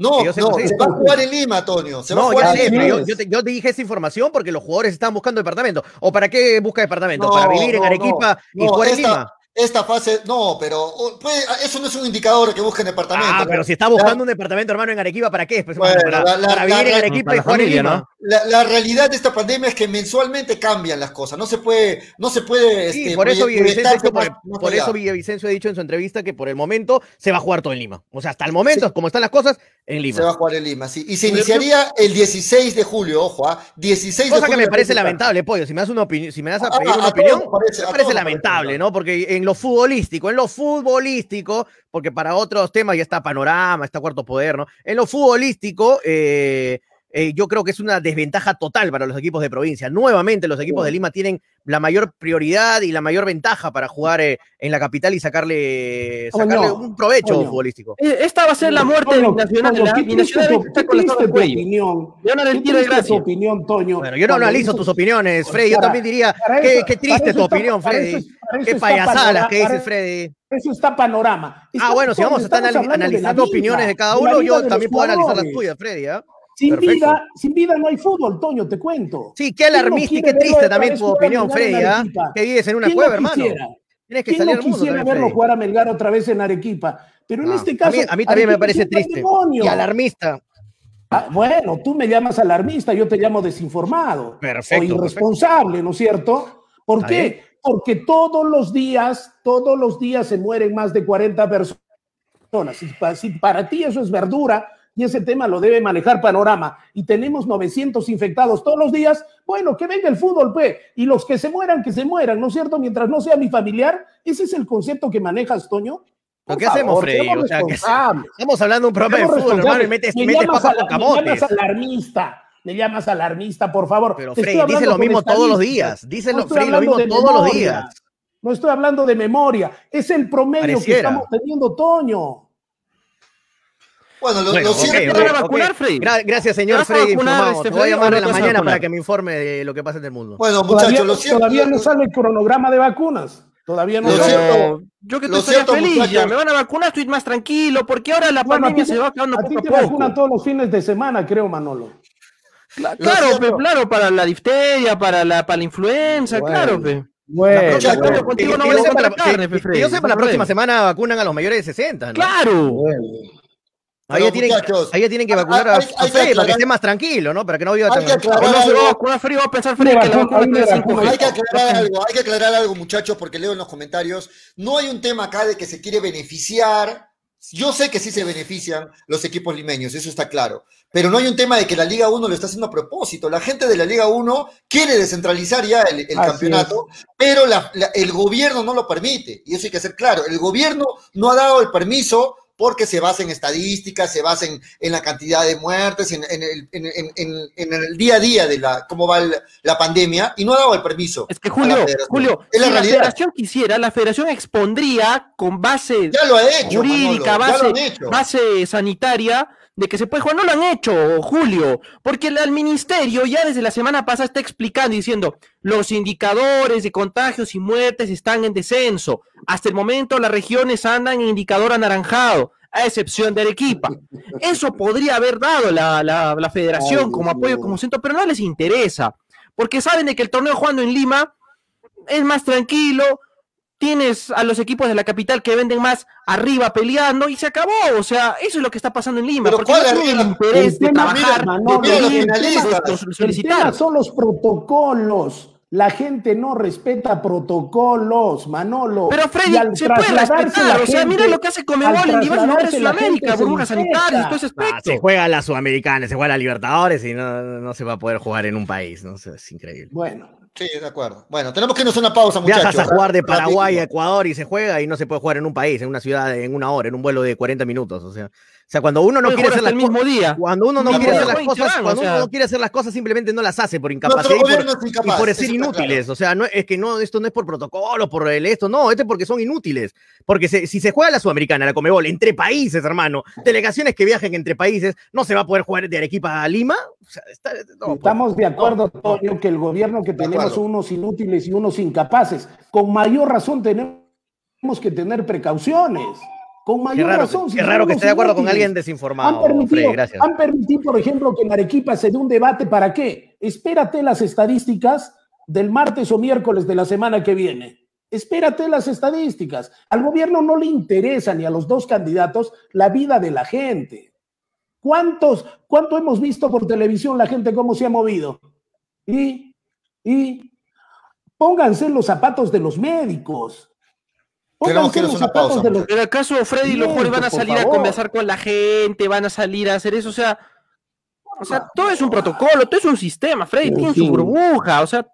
No, no, se va a jugar en Lima, Antonio. Se va a jugar ya en Lima. yo, yo te, yo te dije esa información porque los jugadores estaban buscando departamento. ¿O para qué busca departamento? No, ¿Para vivir en Arequipa no, y jugar en Lima? Esta fase, no, pero oh, puede- eso no es un indicador que busquen departamento. Ah, pero si está buscando un departamento, hermano, en Arequipa, ¿para qué? Pues, Bueno, para, la- la- para la- vivir en Arequipa y jugar en familia, Lima. ¿no? La, la realidad de esta pandemia es que mensualmente cambian las cosas. No se puede, no se puede. Sí, este, por eso Villavicencio, ha proyectarse dicho- por, eso Villavicencio ha dicho en su entrevista que por el momento se va a jugar todo en Lima. O sea, hasta el momento, como están las cosas, en Lima. Se va a jugar en Lima, sí. Y se iniciaría el 16 de julio, ojo, ¿ah? 16 de Cosa que julio. me parece lamentable, pollo. Si me das una opinión, si me das a A- pedir una a opinión, parece- me parece lamentable, parece. ¿no? Porque en lo futbolístico, en lo futbolístico, porque para otros temas ya está panorama, está cuarto poder, ¿no? En lo futbolístico, eh, eh, yo creo que es una desventaja total para los equipos de provincia. Nuevamente, los equipos de Lima tienen la mayor prioridad y la mayor ventaja para jugar eh, en la capital y sacarle, Coño, sacarle un provecho coño. futbolístico. Eh, Esta va a ser la muerte de Toño, Binacional. Toño, qué triste Binacional tu- está qué con la tu opinión. Le van a dar el Qué tiro gracia. opinión, Toño. Bueno, yo no analizo tus opiniones, Freddy. Yo también diría, para qué, eso- qué triste tu está- opinión, Freddy. eso- Qué payasadas que dices, Freddy. Eso está panorama. Ah, bueno, si vamos a estar de la analizando opiniones de cada la uno, yo también puedo analizar las tuyas, Freddy. ¿ah? Sin Perfecto. vida, sin vida no hay fútbol, Toño, te cuento. Sí, qué ¿Quién no alarmista y qué triste también tu opinión, Freddy. ¿ah? Que vives en una ¿Quién cueva, no hermano. quisiera? Tienes que ¿Quién salir no al mundo quisiera verlo Freddy. jugar a Melgar otra vez en Arequipa? Pero en Ah, este a caso. mí, a mí también me parece triste y alarmista. Ah, bueno, tú me llamas alarmista, yo te llamo desinformado. Perfecto, O irresponsable, ¿no es cierto? ¿Por qué? bien. Porque todos los días, todos los días se mueren más de 40 personas. Si si para ti eso es verdura y ese tema lo debe manejar Panorama y tenemos 900 infectados todos los días, bueno, que venga el fútbol, pe, y los que se mueran, que se mueran, ¿no es cierto? Mientras no sea mi familiar, ese es el concepto que manejas, Toño. ¿Pero Por qué hacemos, favor, Freddy? seamos O sea, que-. Estamos hablando de un programa de fútbol, hermano, y metes, Me metes llamas papa ala- con Me llamas camotes. alarmista, me llamas alarmista, por favor. Pero Freddy, dice lo mismo todos los días. Dice No Freddy, lo mismo todos los memoria. días. No estoy hablando de memoria, es el promedio que Pareciera. estamos teniendo, Toño. Bueno, lo, Bueno, lo ok, cierto- ok, ¿Te van a ok. vacunar, Freddy? Gra- gracias, ¿Te señor Freddy. vacunar, este, Te voy a llamar en la te mañana para que me informe de lo que pasa en el mundo. Bueno, Todavía, muchachos, lo cierto. todavía no sale el cronograma de vacunas. Todavía no Lo cierto- yo que estoy cierto, feliz, ya me van a vacunar, estoy más tranquilo, porque ahora la Bueno, a pandemia ti se te- va acabando a ti poco te a poco. vacunan todos los fines de semana, creo, Manolo. Lo Claro, pe, claro, para la difteria, para la, para la influenza, Bueno. claro, pe. Bueno, yo sepa, la, la próxima semana vacunan a los mayores de 60, ¿no? Claro. Bueno. Ahí ya tienen, muchachos, ahí ya tienen que vacunar a, hay- a hay que Freddy para que esté más tranquilo, ¿no? Para que no viva Hay tan va a pensar que la vacuna, vacuna. Hay que aclarar algo, hay que aclarar algo, muchachos, porque leo en los comentarios. No hay un tema acá de que se quiere beneficiar. Yo sé que sí se benefician los equipos limeños, eso está claro. Pero no hay un tema de que la Liga 1 lo está haciendo a propósito. La gente de la Liga 1 quiere descentralizar ya el, campeonato, pero la- la- el gobierno no lo permite. Y eso hay que ser claro. El gobierno no ha dado el permiso porque se basa en estadísticas, se basa en, en la cantidad de muertes, en, en el, en- el día a día de la, cómo va el- la pandemia, y no ha dado el permiso. Es que la Julio. Julio, es la si la federación quisiera, la federación expondría con base Ya lo ha hecho. jurídica, Manolo, base, hecho. base sanitaria de que se puede jugar. No lo han hecho, Julio, porque el, el ministerio ya desde la semana pasada está explicando y diciendo los indicadores de contagios y muertes están en descenso. Hasta el momento las regiones andan en indicador anaranjado, a excepción de Arequipa. Eso podría haber dado la, la- la federación Ay, como apoyo, como centro, pero no les interesa, porque saben de que el torneo jugando en Lima es más tranquilo, tienes a los equipos de la capital que venden más arriba peleando y se acabó. O sea, eso es lo que está pasando en Lima. Pero porque ¿cuál no arriba? interés El de tema, trabajar, mira, de Manolo, mira los finalistas. de El tema solicitar. son los protocolos. La gente no respeta protocolos, Manolo. Pero Freddy, al se puede respetar. O sea, mira lo que hace Comebol en diversos lugares de Sudamérica, burbujas sanitarias, todo ese Ah, aspecto. se juega la Sudamericana, se juega la Libertadores y no, no se va a poder jugar en un país, ¿no? Eso es increíble. Bueno, Sí, de acuerdo. Bueno, tenemos que irnos a una pausa, muchachos. Viajas a jugar de Paraguay a. Ecuador y se juega y no se puede jugar en un país, en una ciudad, en una hora, en un vuelo de 40 minutos. O sea, o sea cuando uno no quiere hacer las el mismo día. cuando uno no quiere hacer las cosas, van, cuando o sea. uno no quiere hacer las cosas, simplemente no las hace por incapacidad y por, y incapaz, por ser inútiles. O sea, no es que no, esto no es por protocolo, por el esto, no, este es porque son inútiles. Porque se- si se juega la Sudamericana, la Comebol, entre países, hermano, delegaciones que viajen entre países, no se va a poder jugar de Arequipa a Lima. O sea, está- no, pues, Estamos de acuerdo, Toño, que el gobierno que tenemos son unos inútiles y unos incapaces. Con mayor razón tenemos que tener precauciones. Con Qué mayor raro, razón. si qué raro que esté de acuerdo con alguien Han desinformado, permitido, Freddy, gracias. han permitido, por ejemplo, que en Arequipa se dé un debate. ¿Para qué? Espérate las estadísticas del martes o miércoles de la semana que viene. Espérate las estadísticas. Al gobierno no le interesa ni a los dos candidatos la vida de la gente. ¿Cuántos, cuánto hemos visto por televisión la gente cómo se ha movido? Y, y pónganse los zapatos de los médicos. Tenemos Pónganse que una zapatos pausa, de los Pero acaso Freddy y los jugadores van a salir a conversar con la gente, van a salir a hacer eso, o sea, o sea, todo es un protocolo, todo es un sistema, Freddy En tiene su burbuja, o sea,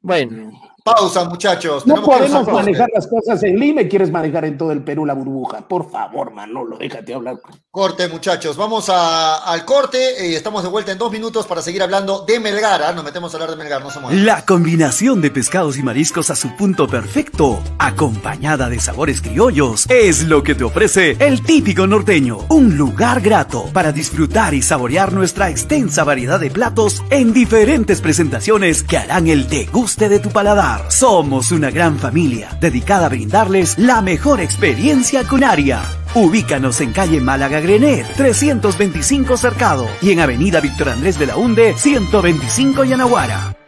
bueno, Pausa, muchachos. No podemos pausa. manejar las cosas en Lima y quieres manejar en todo el Perú la burbuja. Por favor, Manolo, déjate hablar. Corte, muchachos. Vamos al corte y estamos de vuelta en dos minutos para seguir hablando de Melgar. ¿ah? Nos metemos a hablar de Melgar, no se. La combinación de pescados y mariscos a su punto perfecto, acompañada de sabores criollos, es lo que te ofrece el típico norteño. Un lugar grato para disfrutar y saborear nuestra extensa variedad de platos en diferentes presentaciones que harán el deguste de tu paladar. Somos una gran familia dedicada a brindarles la mejor experiencia cunaria. Ubícanos en calle Málaga Grenet, 325 Cercado y en avenida Víctor Andrés de la Hunde, 125 Yanaguara.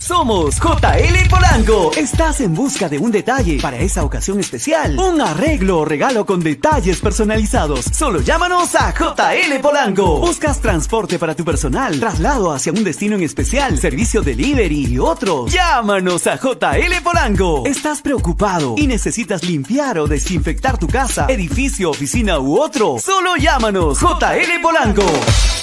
Somos JL Polanco. Estás en busca de un detalle para esa ocasión especial. Un arreglo o regalo con detalles personalizados. Solo llámanos a JL Polanco. Buscas transporte para tu personal, traslado hacia un destino en especial, servicio delivery y otros. Llámanos a JL Polanco. ¿Estás preocupado y necesitas limpiar o desinfectar tu casa, edificio, oficina u otro? Solo llámanos JL Polanco.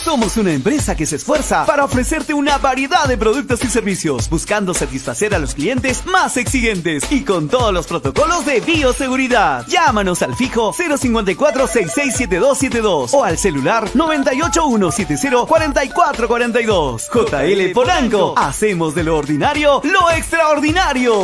Somos una empresa que se esfuerza para ofrecerte una variedad de productos y servicios, buscando satisfacer a los clientes más exigentes y con todos los protocolos de bioseguridad. Llámanos al fijo 054-667272 o al celular 981704442. JL Polanco, hacemos de lo ordinario lo extraordinario.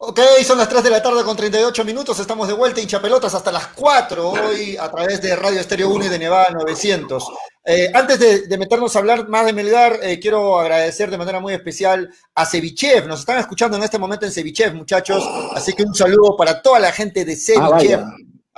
Ok, son las 3 de la tarde con 38 minutos. Estamos de vuelta hincha pelotas hasta las 4 hoy a través de Radio Estéreo 1 y de Nevada 900. Eh, antes de, de, meternos a hablar más de Melgar, eh, quiero agradecer de manera muy especial a Cevichev. Nos están escuchando en este momento en Cevichev, muchachos. Así que un saludo para toda la gente de Cevichev. Ah,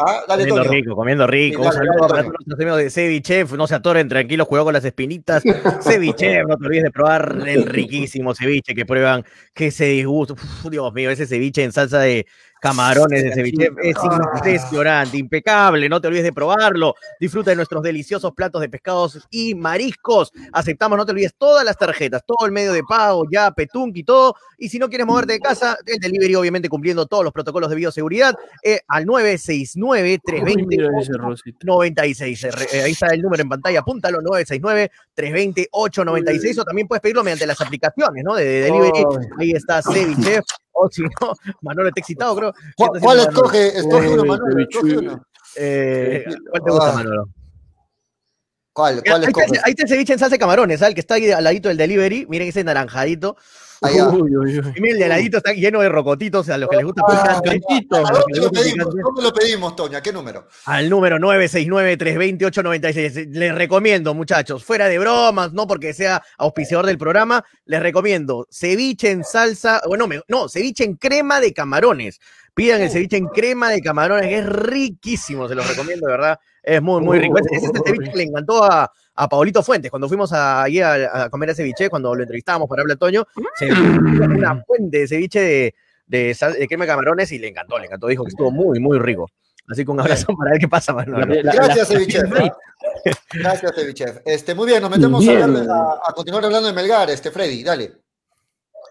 Ah, dale, comiendo rico, comiendo rico. Dale, un saludo para todos nuestros amigos de Ceviche. No se atoren tranquilos, cuidado con las espinitas. Ceviche, no te olvides de probar el riquísimo ceviche que prueban. Que se disgusto. Dios mío, ese ceviche en salsa de camarones de ceviche es impresionante, impecable. No te olvides de probarlo. Disfruta de nuestros deliciosos platos de pescados y mariscos. Aceptamos, no te olvides, todas las tarjetas, todo el medio de pago, ya, Petunk y todo. Y si no quieres moverte de casa, el delivery, obviamente, cumpliendo todos los protocolos de bioseguridad, eh, al 969-320-96. Eh, ahí está el número en pantalla, apúntalo, 969-320-896. O también puedes pedirlo mediante las aplicaciones, ¿no? De, de delivery. Ahí está Ceviche o si no, Manolo está excitado, creo. ¿Cuál, cuál escoge? Escoge uno, Manolo. Escoge uno. Eh, ¿Cuál te gusta, ah. Manolo? ¿Cuál? ¿Cuál ahí, está, ahí está el ceviche en salsa de camarones, ¿sabes? El que está ahí al ladito del delivery. Miren ese naranjadito. Allá. Uy, uy, uy. Y el de aladito está lleno de rocotitos, a los que les gusta ah, ¿Cómo lo pedimos, ¿Cómo lo pedimos, Toña? ¿Qué número? Al número 969-328-96. Les recomiendo, muchachos, fuera de bromas, no porque sea auspiciador del programa, les recomiendo ceviche en salsa, bueno, no, ceviche en crema de camarones. Pidan el ceviche en crema de camarones, que es riquísimo, se los recomiendo, de verdad. Es muy, muy rico. Ese, ese es el ceviche que le encantó a, a Paulito Fuentes. Cuando fuimos a, allí a, a comer a ceviche, cuando lo entrevistábamos para hablar Toño, se una fuente de ceviche de, de, sal, de crema de camarones y le encantó, le encantó. Dijo que estuvo muy, muy rico. Así que un abrazo para ver qué pasa, Manuel. Gracias, Ceviche. Gracias, Ceviche. Este, muy bien, nos metemos bien. A, a, continuar hablando de Melgar, este, Freddy, dale.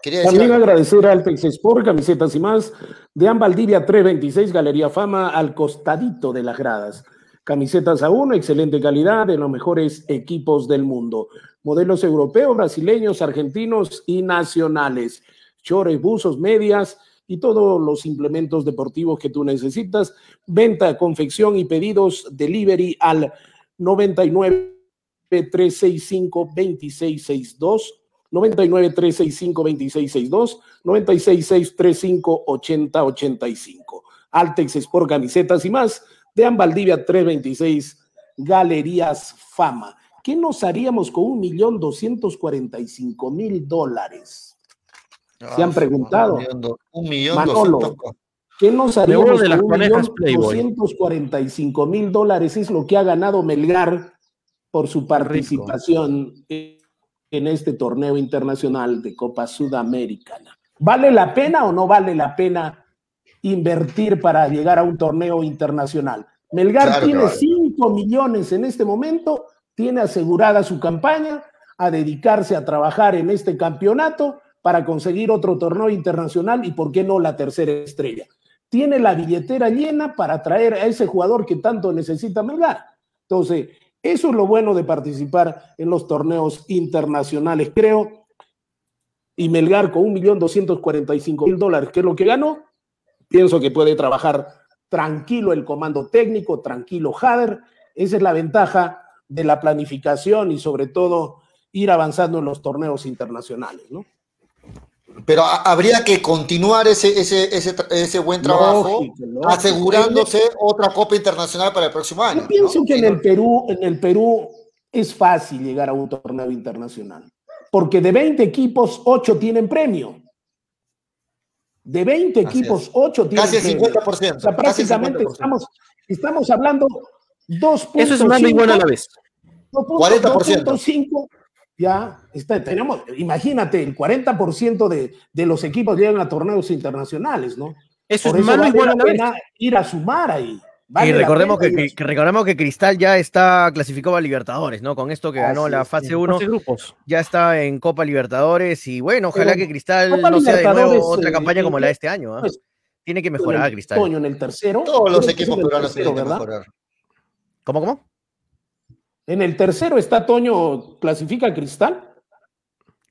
Quería También algo. agradecer al Alpex Sport, camisetas y más, de Ambaldivia 326, Galería Fama, al costadito de las gradas. Camisetas a uno, excelente calidad, de los mejores equipos del mundo. Modelos europeos, brasileños, argentinos y nacionales. Chores, buzos, medias y todos los implementos deportivos que tú necesitas. Venta, confección y pedidos, delivery al 99 365 2662 99 365 2662 966 35 80 85 Altex Sport Camisetas y más de Valdivia 326, Galerías Fama. ¿Qué nos haríamos con un millón doscientos cuarenta y cinco mil dólares? ¿Se han preguntado? Un millón Manolo, ¿qué nos haríamos con un millón doscientos cuarenta y cinco mil dólares? Es lo que ha ganado Melgar por su participación en este torneo internacional de Copa Sudamericana. ¿Vale la pena o no vale la pena invertir para llegar a un torneo internacional. Melgar claro, tiene 5 millones en este momento, tiene asegurada su campaña a dedicarse a trabajar en este campeonato para conseguir otro torneo internacional y, ¿por qué no, la tercera estrella? Tiene la billetera llena para traer a ese jugador que tanto necesita Melgar. Entonces, eso es lo bueno de participar en los torneos internacionales, creo. Y Melgar con un millón doscientos cuarenta y cinco mil dólares, que es lo que ganó, Pienso que puede trabajar tranquilo el comando técnico, tranquilo Hader. Esa es la ventaja de la planificación y sobre todo ir avanzando en los torneos internacionales, ¿no? Pero habría que continuar ese, ese, ese, ese buen trabajo, lógico, lógico. asegurándose otra Copa Internacional para el próximo año. Yo pienso ¿no? que en el Perú, en el Perú es fácil llegar a un torneo internacional, porque de 20 equipos, 8 tienen premio. De 20 equipos, 8 tienen Casi el 50%. O sea, prácticamente 50%. Estamos, estamos hablando 2. Eso es malo y bueno a la vez. 40%. Ya está, tenemos, imagínate, el 40% de, de los equipos llegan a torneos internacionales, ¿no? Eso Por es eso malo vale y bueno a la vez. Ir a sumar ahí. Vale y recordemos que, que, que, recordemos que Cristal ya está clasificado a Libertadores, ¿no? Con esto que ganó Así la fase 1, ya está en Copa Libertadores y bueno, ojalá Pero, que Cristal Copa no sea de nuevo otra eh, campaña como la de este año. ¿eh? Pues, Tiene que mejorar el, Cristal. Toño, en el tercero. Todos los equipos peruanos tienen que mejorar. ¿Cómo, cómo? En el tercero está Toño, clasifica Cristal.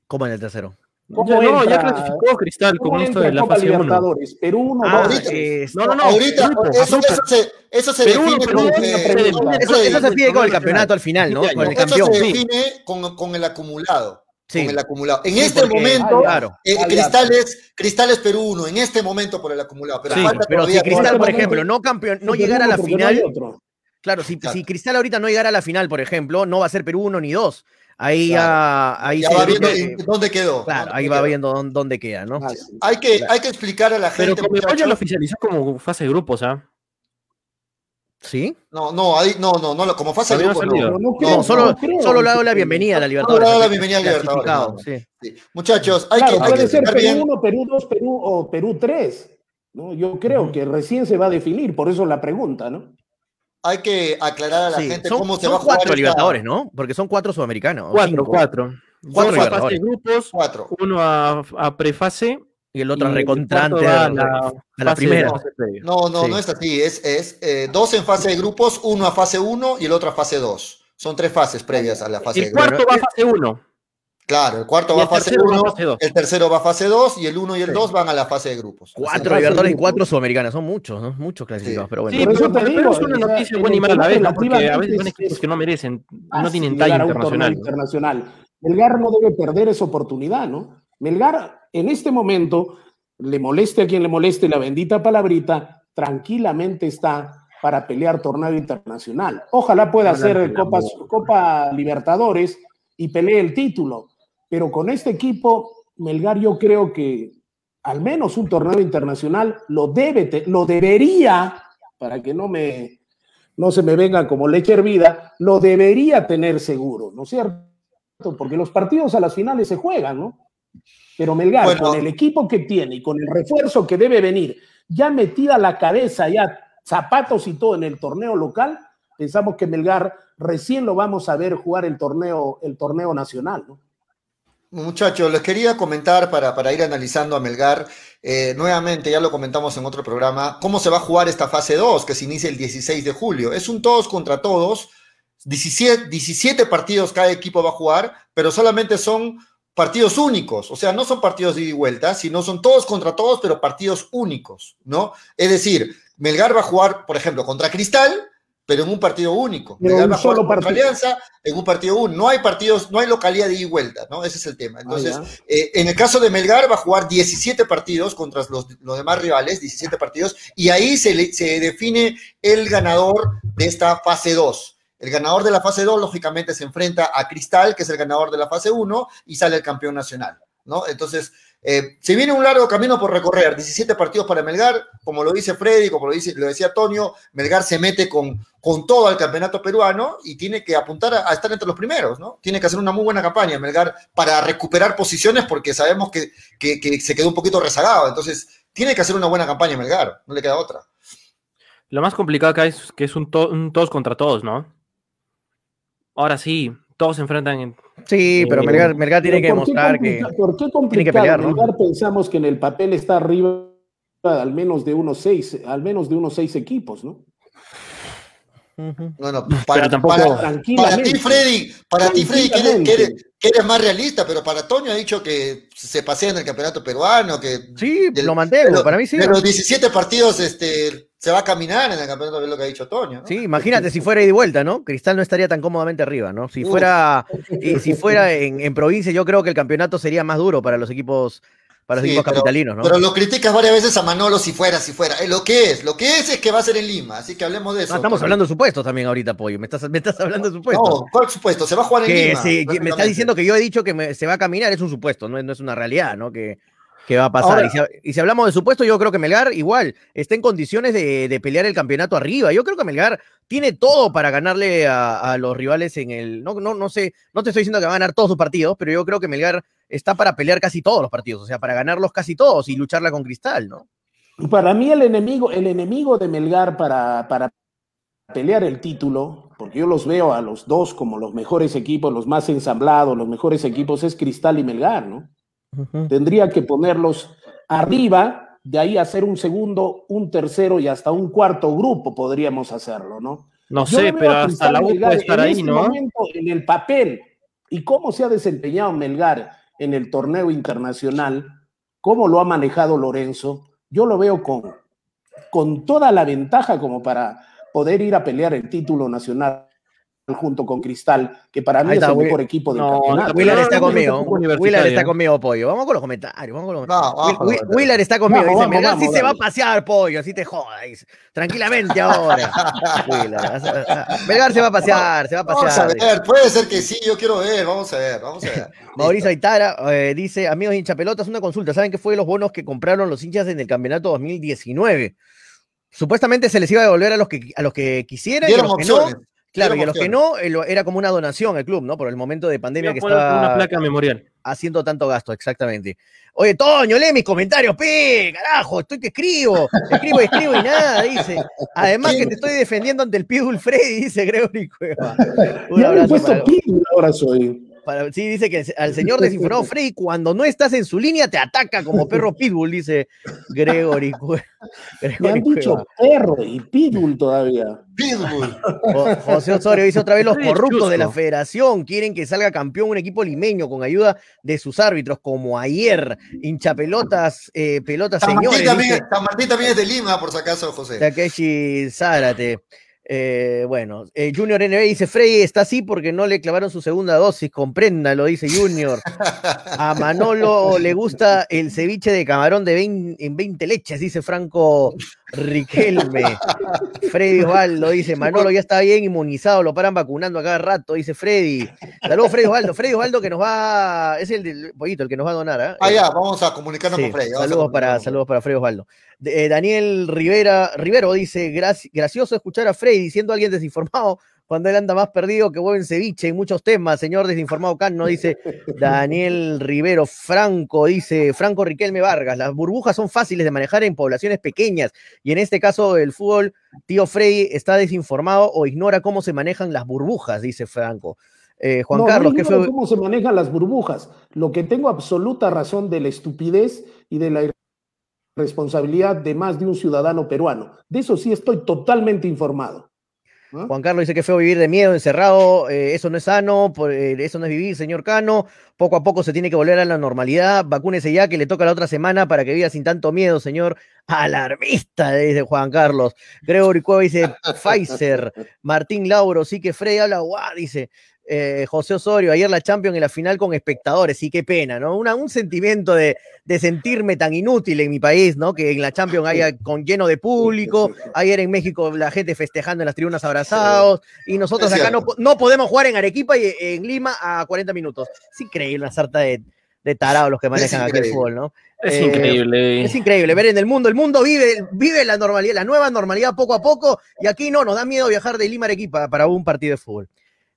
¿Cómo en el tercero? ¿Cómo Ya, no, ya entra- clasificó Cristal con esto de la Copa fase 1. Libertadores? Perú 1, Ah, 2, es- No, no, no. Ahorita, grupo, eso, se, eso se Perú, define Perú, con, eh, Eso, se pide con el campeonato al final, ¿no? Fin de Con el año. Eso campeón. se Sí. define con, con el acumulado. Sí. Con el acumulado. En Sí, este porque- momento, Ah, claro. eh, ya. Cristales, Cristales Perú 1, en este momento por el acumulado. Pero Sí, falta Pero si Cristal, este por ejemplo, no campeón, no llegara a la no final, claro, si, Exacto. si Cristal ahorita no llegara a la final, por ejemplo, no va a ser Perú 1 ni 2. Ahí ya, ahí ya se va viendo en- dónde quedó. Claro, ¿no? ahí ¿Dónde va quedó? viendo dónde, dónde queda, ¿no? Ah, sí. Hay que, hay que explicar a la Pero gente. Conmebol ya muchachos. lo oficializó como fase de grupos, ¿ah? ¿Sí? No, no, ahí, no, no, no, como fase de grupo, no. Pero no No, creo, solo, no creo. solo le ha dado la bienvenida a la Libertadores. le ha dado la bienvenida a la Libertadores, sí. Sí. Muchachos, hay Claro, que, hay que puede ser explicar Perú bien. 1, Perú 2, Perú o Perú 3. ¿no? Yo creo que recién se va a definir, por eso la pregunta, ¿no? Hay que aclarar a la Sí, gente son, cómo se son va a jugar. cuatro esta- Libertadores, ¿no? Porque son cuatro sudamericanos. Cuatro, cinco. cuatro. Cuatro Dos a fase de grupos, Cuatro. uno a, a prefase. Y el otro y el recontrante a a la, a de primera. No, no, Sí. no es así. Es, es eh, dos en fase de grupos, uno a fase 1 y el otro a fase 2. Son tres fases previas a la fase de El grupos. cuarto va a fase 1. Claro, el cuarto va a fase tercero va a 1, fase dos. el tercero va a fase 2 y el 1 y el 2 van a la fase de grupos. Cuatro Libertadores y cuatro sudamericanas. Son muchos, ¿no? Muchos clasificados, pero bueno. Sí, pero, te pero digo, es una noticia en buena y mala a la vez, ¿no? porque a veces son equipos que no merecen, no tienen talla internacional. internacional. Melgar no debe perder esa oportunidad, ¿no? Melgar en este momento, le moleste a quien le moleste la bendita palabrita, tranquilamente está para pelear torneo internacional. Ojalá pueda hacer Copa. Copa Libertadores y pelee el título, pero con este equipo, Melgar yo creo que al menos un torneo internacional lo debe, lo debería, para que no me, no se me venga como leche hervida, lo debería tener seguro, ¿no es cierto? Porque los partidos a las finales se juegan, ¿no? Pero Melgar, Bueno. con el equipo que tiene y con el refuerzo que debe venir, ya metida la cabeza, ya zapatos y todo en el torneo local, pensamos que Melgar recién lo vamos a ver jugar el torneo, el torneo nacional, ¿no? Muchachos, les quería comentar para, para ir analizando a Melgar, eh, nuevamente, ya lo comentamos en otro programa, cómo se va a jugar esta fase 2 que se inicia el 16 de julio. Es un todos contra todos, 17, 17 partidos cada equipo va a jugar, pero solamente son partidos únicos, o sea, no son partidos de ida y vuelta, sino son todos contra todos, pero partidos únicos, ¿no? Es decir, Melgar va a jugar, por ejemplo, contra Cristal, pero en un partido único. Pero un solo partido. Alianza en un partido único. No hay partidos, no hay localidad de ida y vuelta, ¿no? Ese es el tema. Entonces, Ah, ya. eh, en el caso de Melgar va a jugar 17 partidos contra los, los demás rivales, 17 partidos, y ahí se, le- se define el ganador de esta fase 2. El ganador de la fase 2, lógicamente, se enfrenta a Cristal, que es el ganador de la fase 1, y sale el campeón nacional, ¿no? Entonces, eh, se viene un largo camino por recorrer, 17 partidos para Melgar, como lo dice Freddy, como lo, dice, decía Antonio, Melgar se mete con, con todo al campeonato peruano y tiene que apuntar a, estar entre los primeros, ¿no? Tiene que hacer una muy buena campaña Melgar para recuperar posiciones porque sabemos que, que- se quedó un poquito rezagado, entonces tiene que hacer una buena campaña Melgar, no le queda otra. Lo más complicado acá es que es un, un todos contra todos, ¿no? Ahora sí, todos se enfrentan en... Sí, pero Eh, Melgar, Melgar tiene que Pero ¿por qué demostrar que. ¿Por qué tiene que complicado? pelear, ¿no? Melgar pensamos que en el papel está arriba al menos de unos seis, al menos de unos seis equipos, ¿no? No, no, para, tampoco- para- para ti, Freddy, para ti, Freddy, que eres, Tranquilamente. que eres- que eres más realista, pero para Toño ha dicho que se pasea en el campeonato peruano, que Sí, del- lo mantengo, para mí sí. de los 17 partidos este, se va a caminar en el campeonato, es lo que ha dicho Toño. ¿no? Sí, imagínate si fuera ida y vuelta, ¿no? Cristal no estaría tan cómodamente arriba, ¿no? Si fuera, y si fuera en, en provincia, yo creo que el campeonato sería más duro para los equipos, para los Sí, equipos pero- capitalinos, ¿no? Pero lo criticas varias veces a Manolo si fuera, si fuera. Es lo que es, lo que es es que va a ser en Lima, así que hablemos de eso. No, estamos hablando de supuestos también ahorita, Pollo. Me estás, me estás hablando de supuestos. No, ¿cuál supuesto? Se va a jugar en que Lima. sí, que me estás diciendo que yo he dicho que me- se va a caminar, es un supuesto, no es, no es una realidad, ¿no? Que, que va a pasar. Ahora- y, si, y si hablamos de supuesto, yo creo que Melgar igual está en condiciones de, de pelear el campeonato arriba. Yo creo que Melgar tiene todo para ganarle a, a los rivales en el. No, no, no sé, no te estoy diciendo que va a ganar todos sus partidos, pero yo creo que Melgar está para pelear casi todos los partidos, o sea, para ganarlos casi todos y lucharla con Cristal, ¿no? Para mí el enemigo, el enemigo de Melgar para, para pelear el título, porque yo los veo a los dos como los mejores equipos, los más ensamblados, los mejores equipos, es Cristal y Melgar, ¿no? Tendría que ponerlos arriba, de ahí hacer un segundo, un tercero y hasta un cuarto grupo podríamos hacerlo, ¿no? No Yo sé, pero hasta la U puede estar en ahí, este ¿no? momento, en el papel. Y cómo se ha desempeñado Melgar en el torneo internacional, cómo lo ha manejado Lorenzo, yo lo veo con, con toda la ventaja como para poder ir a pelear el título nacional junto con Cristal, que para mí Ahí es está, el Will- mejor equipo del No, campeonato. Willard está conmigo. Willard está conmigo, pollo. Vamos con los comentarios. Vamos con los... No, vamos Will- con los Will- comentarios. Willard está conmigo. Vamos, dice, vamos, Melgar vamos, sí se va a pasear, pollo. Así te jodas. Tranquilamente ahora. Willard, Melgar se va a pasear, se va a Vamos a pasear. ver, puede ser que sí, yo quiero ver, vamos a ver, vamos a ver. Mauricio Aitara eh, dice, amigos hinchapelotas, una consulta. ¿Saben qué fue los bonos que compraron los hinchas en el campeonato 2019? Supuestamente se les iba a devolver a los que, a los que quisieran y a Dieron los que no. Claro, y a los que no, era como una donación al club, ¿no? Por el momento de pandemia que Poner una está placa memorial. haciendo tanto gasto, exactamente. Oye, Toño, lee mis comentarios, pe, carajo, estoy que escribo, escribo y escribo y nada, dice. Además que te estoy defendiendo ante el Pitbull Freddy, dice Gregory Cueva. Un Ya me he abrazo puesto Pitbull, ahora soy. Para- sí, dice que al señor desinformado Freddy, cuando no estás en su línea, te ataca como perro Pitbull, dice Gregory. Me han dicho Cueva. perro y Pitbull todavía. Pitbull. Jo- José Osorio dice otra vez los corruptos de la federación quieren que salga campeón un equipo limeño con ayuda de sus árbitros, como ayer, hinchapelotas, eh, pelotas San Martín señores, también, dice San Martín también es de Lima, por si acaso, José. Takeshi Zárate. Eh, bueno, eh, Junior NB dice, Frey está así porque no le clavaron su segunda dosis, compréndalo, dice Junior. A Manolo le gusta el ceviche de camarón de 20 en 20 leches, dice Franco Riquelme. Freddy Osvaldo dice, Manolo ya está bien inmunizado, lo paran vacunando a cada rato, dice Freddy. Saludos Freddy Osvaldo, Freddy Osvaldo que nos va, es el del pollito, el que nos va a donar, ¿ah? Ah, ya, vamos a comunicarnos Sí, con Freddy. saludos, para, saludos para Freddy Osvaldo. Eh, Daniel Rivera, Rivero dice, "Graci- gracioso escuchar a Freddy diciendo a alguien desinformado cuando él anda más perdido que buen ceviche en muchos temas, señor desinformado Can, no dice Daniel Rivero, Franco dice, Franco Riquelme Vargas, las burbujas son fáciles de manejar en poblaciones pequeñas y en este caso el fútbol, tío Freddy está desinformado o ignora cómo se manejan las burbujas, dice Franco. Eh, Juan No, Carlos, no ¿qué fue? cómo se manejan las burbujas. Lo que tengo absoluta razón de la estupidez y de la responsabilidad de más de un ciudadano peruano. De eso sí estoy totalmente informado. Juan Carlos dice que feo vivir de miedo, encerrado, eh, eso no es sano, por- eh, eso no es vivir, señor Cano. Poco a poco se tiene que volver a la normalidad. Vacúnese ya, que le toca la otra semana para que viva sin tanto miedo, señor alarmista, dice Juan Carlos. Gregory Cueva dice Pfizer. Martín Lauro, sí que Freddy habla, guau, dice. Eh, José Osorio, ayer la Champions en la final con espectadores, sí, qué pena, ¿no? Una- un sentimiento de, de sentirme tan inútil en mi país, ¿no? Que en la Champions haya con lleno de público, ayer en México la gente festejando en las tribunas abrazados, y nosotros acá no, podemos jugar en Arequipa y en Lima a 40 minutos. Es increíble una sarta de, de tarados los que manejan aquí el fútbol, ¿no? Es Eh, increíble. Es increíble ver en el mundo, el mundo vive, vive la normalidad, la nueva normalidad poco a poco, y aquí no, nos da miedo viajar de Lima a Arequipa para un partido de fútbol.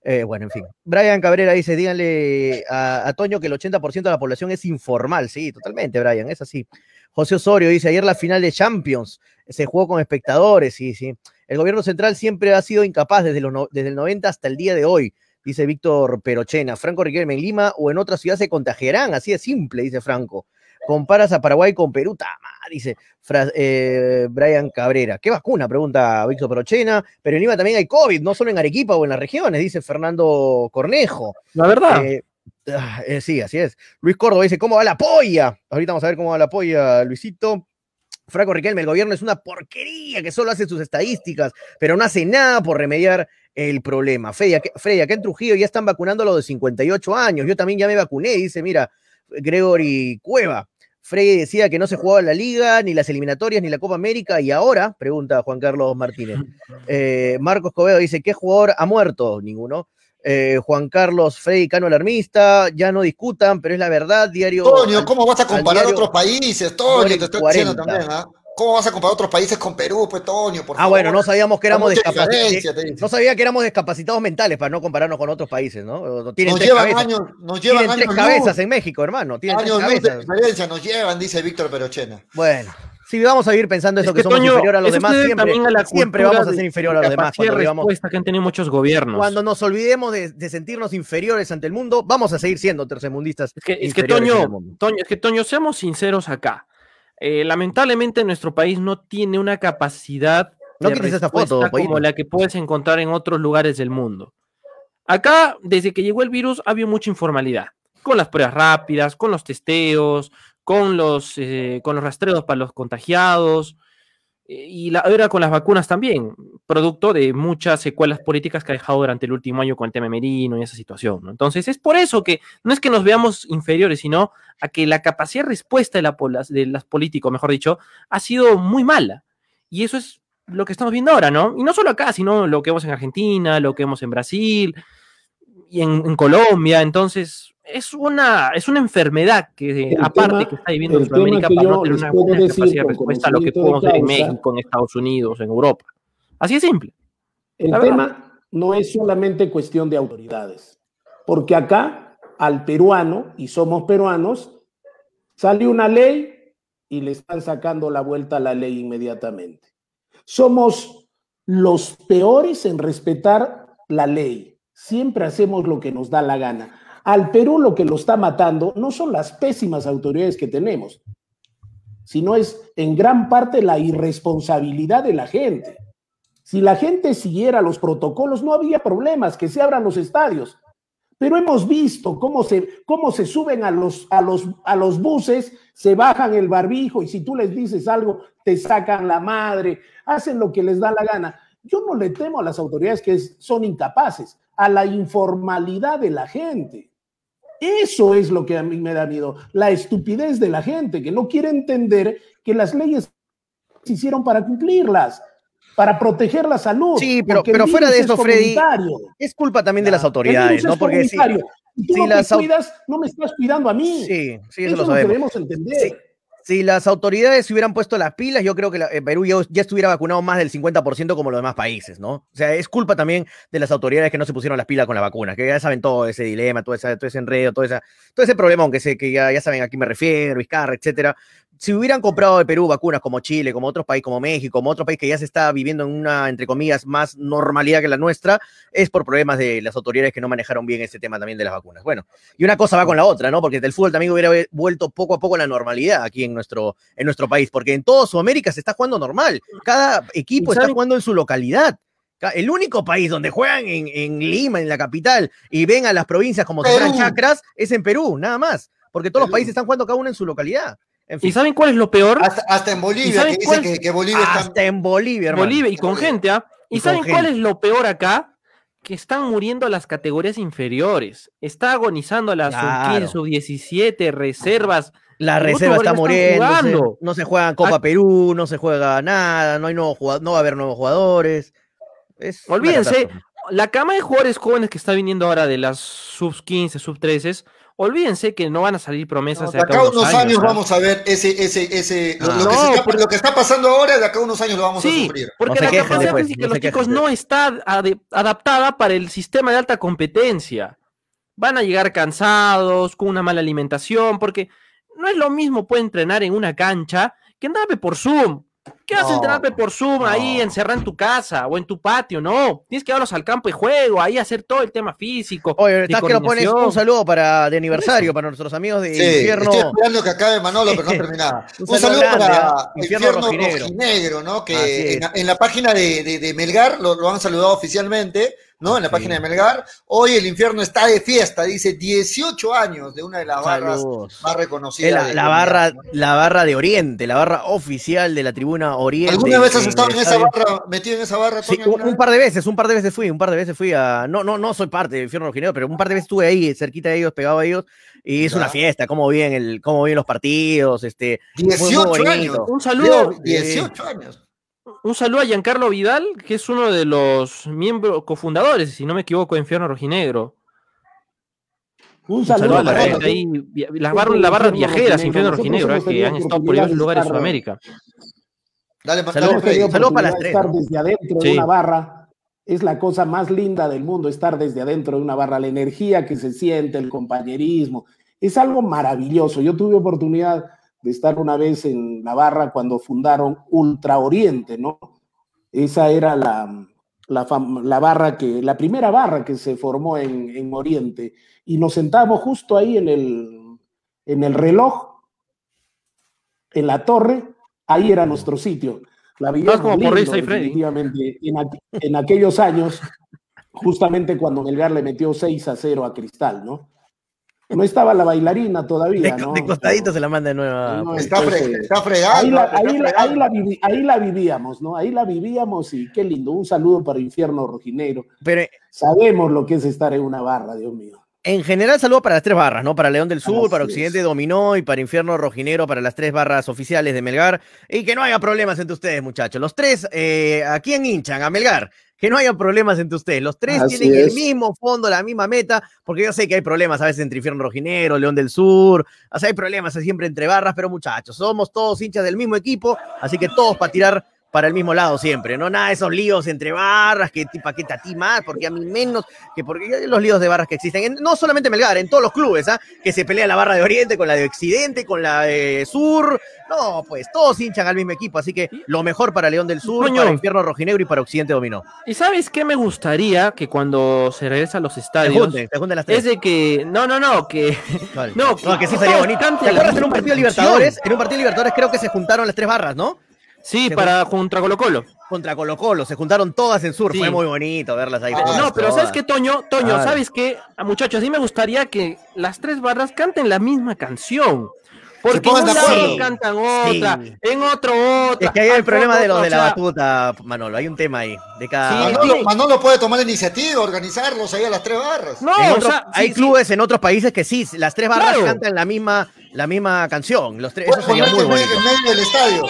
Eh, bueno, en fin. Brian Cabrera dice, díganle a, a Toño que el 80% de la población es informal. Sí, totalmente, Brian, es así. José Osorio dice, ayer la final de Champions se jugó con espectadores, sí, sí. El gobierno central siempre ha sido incapaz desde, desde el 90 hasta el día de hoy, dice Víctor Perochena. Franco Riquelme en Lima o en otra ciudad se contagiarán, así de simple, dice Franco. Comparas a Paraguay con Perú, tama, dice Fra- eh, Brian Cabrera. ¿Qué vacuna? Pregunta Víctor Perochena. Pero en Lima también hay COVID, no solo en Arequipa o en las regiones, dice Fernando Cornejo. La verdad. Eh, ah, eh, sí, así es. Luis Córdoba dice, ¿cómo va la polla? Ahorita vamos a ver cómo va la polla, Luisito. Franco Riquelme, el gobierno es una porquería que solo hace sus estadísticas, pero no hace nada por remediar el problema. Freddy, acá en Trujillo ya están vacunando a los de 58 años. Yo también ya me vacuné, dice, mira, Gregory Cueva. Freddy decía que no se jugaba la liga, ni las eliminatorias, ni la Copa América, y ahora, pregunta Juan Carlos Martínez. Eh, Marcos Cobedo dice, ¿qué jugador ha muerto? Ninguno. Eh, Juan Carlos Freddy Cano Alarmista, ya no discutan, pero es la verdad, diario. Toño, ¿cómo vas a comparar diario- otros países? Toño, te estoy diciendo 40. también, ¿ah? ¿Cómo vas a comparar otros países con Perú, pues, Toño? Por Ah, favor? bueno, no sabíamos que éramos discapacitados. No sabía que éramos discapacitados mentales para no compararnos con otros países, ¿no? Tienen Nos tres llevan cabezas. años, nos llevan Tienen tres años cabezas luz, en México, hermano. Tienen tres años luz de cabezas. diferencia, nos llevan, dice Víctor Perochena. Bueno, si vamos a seguir pensando eso Es que, que, somos Toño, inferior a los demás, siempre, a siempre vamos a de ser inferior a los demás. Cuando, de digamos- respuesta que han tenido muchos gobiernos. cuando nos olvidemos de, de sentirnos inferiores ante el mundo, vamos a seguir siendo tercermundistas. Es que, es que Toño. Toño, es que Toño, seamos sinceros acá. Eh, lamentablemente nuestro país no tiene una capacidad No de quites esa foto, respuesta Pollito. como la que puedes encontrar en otros lugares del mundo. Acá, desde que llegó el virus, ha habido mucha informalidad. con las pruebas rápidas, con los testeos, con los, eh, con los rastreos para los contagiados, y la, ahora con las vacunas también, producto de muchas secuelas políticas que ha dejado durante el último año con el tema Merino y esa situación. ¿no? Entonces, es por eso que no es que nos veamos inferiores, sino a que la capacidad de respuesta de, la, de las políticos, mejor dicho, ha sido muy mala. Y eso es lo que estamos viendo ahora, ¿no? Y no solo acá, sino lo que vemos en Argentina, lo que vemos en Brasil y en Colombia. Entonces, es una, es una enfermedad que, El aparte tema- que está viviendo Sudamérica para no tener una buena capacidad de respuesta a lo que podemos ver en causa- México, en Estados Unidos, en Europa. Así de simple. El La verdad. tema no es solamente cuestión de autoridades, porque acá al peruano, y somos peruanos, sale una ley y le están sacando la vuelta a la ley inmediatamente. Somos los peores en respetar la ley. Siempre hacemos lo que nos da la gana. Al Perú lo que lo está matando no son las pésimas autoridades que tenemos, sino es en gran parte la irresponsabilidad de la gente. Si la gente siguiera los protocolos, no había problemas, que se abran los estadios. Pero hemos visto cómo se, cómo se suben a los, a, los, a los buses, se bajan el barbijo y si tú les dices algo, te sacan la madre, hacen lo que les da la gana. Yo no le temo a las autoridades que son incapaces, a la informalidad de la gente. Eso es lo que a mí me da miedo, la estupidez de la gente, que no quiere entender que las leyes se hicieron para cumplirlas, para proteger la salud. Sí, pero, pero fuera de virus eso, es Freddy, es culpa también de las autoridades, ¿no? Porque si, tú si no las cuidas, no me estás cuidando a mí. Sí, sí, eso, eso lo debemos entender. Si las autoridades se hubieran puesto las pilas, yo creo que la- eh, Perú ya, estuviera vacunado más del 50% como los demás países, ¿no? O sea, es culpa también de las autoridades que no se pusieron las pilas con la vacuna, que ya saben todo ese dilema, todo, esa- todo ese enredo, todo, esa, todo ese problema, aunque sé que ya, ya saben a qué me refiero, Vizcarra, etcétera. Si hubieran comprado de Perú vacunas como Chile, como otros países, como México, como otro país que ya se está viviendo en una, entre comillas, más normalidad que la nuestra, es por problemas de las autoridades que no manejaron bien ese tema también de las vacunas. Bueno, y una cosa va con la otra, ¿no? Porque el fútbol también hubiera vuelto poco a poco a la normalidad aquí en nuestro, en nuestro país, porque en toda Sudamérica se está jugando normal. Cada equipo ¿Y está jugando en su localidad. Ca- El único país donde juegan en, en Lima, en la capital, y ven a las provincias como si fueran chacras, es en Perú, nada más. Porque todos los países están jugando cada uno en su localidad. En fin. ¿Y saben cuál es lo peor? Hasta, hasta en ¿Y Bolivia, que dice cuál- que, que Bolivia está... Hasta en Bolivia, hermano. Bolivia y con gente, ¿ah? ¿Y, saben cuál es lo peor acá? Que están muriendo las categorías inferiores. Está agonizando la Claro. sub 17, reservas. La reserva está muriendo. No se juega Copa. Perú, no se juega nada, no hay nuevos jugad- no va a haber nuevos jugadores. Es Olvídense, la cama de jugadores jóvenes que está viniendo ahora de las sub 15, sub 13, olvídense que no van a salir promesas De acá a unos años vamos a ver ese, ese, ese, lo, Ah. lo que No, se está, por- lo que está pasando ahora, de acá a unos años lo vamos a sufrir. porque No la quejen capacidad después, física no de los chicos no está adaptada para el sistema de alta competencia. Van a llegar cansados, con una mala alimentación, porque no es lo mismo puede entrenar en una cancha que andar por Zoom. ¿Qué haces No, entrenar por Zoom ahí, encerrado en tu casa o en tu patio? No, tienes que llevarlos al campo de juego, ahí hacer todo el tema físico. Oye, de estás que lo pones un saludo para de aniversario para nuestros amigos de Sí, Infierno. estoy esperando que acabe Manolo, pero no terminaba. Un Un, saludo grande, para ¿ah? Infierno Infierno Rojinegro. Rojinegro, ¿no? Que en la, en la página de, de- de Melgar lo, lo han saludado oficialmente, ¿no? En la página de Melgar. Hoy el infierno está de fiesta, dice 18 años de una de las barras más reconocidas. la, la barra, ¿no? la barra de Oriente, la barra oficial de la tribuna Oriente. ¿Alguna vez has estado en esa barra, metido en esa barra, Sí, un, un par de veces, un par de veces fui, un par de veces fui a. No, no, no soy parte del infierno rojinegro, pero un par de veces estuve ahí, cerquita de ellos, pegado a ellos, y es Ya. una fiesta, cómo viven el, cómo viven los partidos, este. muy- muy 18 bonito. años. Un saludo, Leo, 18 años. Un saludo a Giancarlo Vidal, que es uno de los miembros cofundadores, si no me equivoco, de Infierno Rojinegro. Un Saludo saludo a la gente ahí, las barras, barras Infierno viajeras. Infierno Rojinegro, eh, que han estado por diversos lugares de Sudamérica. Dale, Saludos. Saludos para las tres. estar desde adentro Sí. de una barra. Es la cosa más linda del mundo, estar desde adentro de una barra. La energía que se siente, el compañerismo. Es algo maravilloso. Yo tuve oportunidad de estar una vez en la barra cuando fundaron Ultra Oriente, ¿no? Esa era la, la, la barra que, la primera barra que se formó en, en Oriente. Y nos sentamos justo ahí en el, en el reloj, en la torre, ahí era nuestro sitio. La veíamos como lindo, y definitivamente. En, aqu- en aquellos años, justamente cuando Melgar le metió 6 a 0 a Cristal, ¿no? No estaba la bailarina todavía, De, ¿no? de costadito se la manda de nuevo. No, Está, fre- está fregando. Ahí la, está ahí, la, fregando. ahí la vivi- ahí la vivíamos, ¿no? Ahí la vivíamos y qué lindo. Un saludo para Infierno Rojinegro. Pero Sabemos lo que es estar en una barra, Dios mío. en general, saludo para las tres barras, ¿no? Para León del Sur, Así para es. Occidente Dominó y para Infierno Rojinero, para las tres barras oficiales de Melgar. Y que no haya problemas entre ustedes, muchachos. Los tres, eh, ¿a quién hinchan? A Melgar. Que no haya problemas entre ustedes. Los tres Así tienen el mismo fondo, la misma meta, porque yo sé que hay problemas a veces entre Infierno Rojinero, León del Sur. O sea, hay problemas siempre entre barras, pero muchachos, somos todos hinchas del mismo equipo, así que todos para tirar para el mismo lado siempre, ¿no? Nada de esos líos entre barras, que tipo, que a ti más, porque a mí menos, que porque los líos de barras que existen, en- no solamente en Melgar, en todos los clubes, ¿ah? Que se pelea la barra de Oriente con la de Occidente, con la de Sur. No, pues todos hinchan al mismo equipo, así que lo mejor para León del Sur, Coño. para Infierno Rojinegro y para Occidente Dominó. ¿Y sabes qué me gustaría que cuando se regresa a los Se estadios junten, se junten las tres. es de que no, no, no, que Vale. no, No, que sí sería bonito. ¿Te acuerdas en un partido de? Libertadores? En un partido de Libertadores creo que se juntaron las tres barras, ¿no? Sí, Se para contra Colo Colo. Contra Colo Colo, se juntaron todas en Sur, Sí. fue muy bonito verlas ahí. Ah, todas, no, pero todas. ¿sabes qué, Toño? Toño, Claro. ¿sabes qué? Ah, Muchachos, a mí me gustaría que las tres barras canten la misma canción. Porque en un lado cantan otra, Sí. en otro otra. Es que ahí hay el problema de los de la batuta, Manolo, hay un tema ahí, de cada... Sí. Manolo, sí. Manolo puede tomar la iniciativa, organizarlos ahí a las tres barras. No, En o otro- sea, hay sí, sí. clubes en otros países que sí, las tres barras Claro. cantan la misma, la misma canción. Los tres, eso sería muy bonito. en medio del estadio.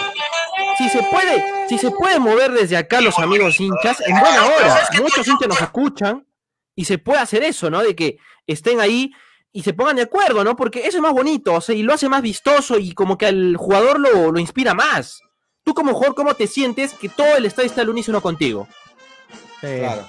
Si se puede, si se puede mover desde acá los amigos hinchas, en buena hora. Muchos hinchas nos escuchan y se puede hacer eso, ¿no? De que estén ahí y se pongan de acuerdo, ¿no? Porque eso es más bonito, o sea, y lo hace más vistoso y como que al jugador lo, lo inspira más. Tú como jugador, ¿cómo te sientes que todo el estadio está al unísono contigo? Claro.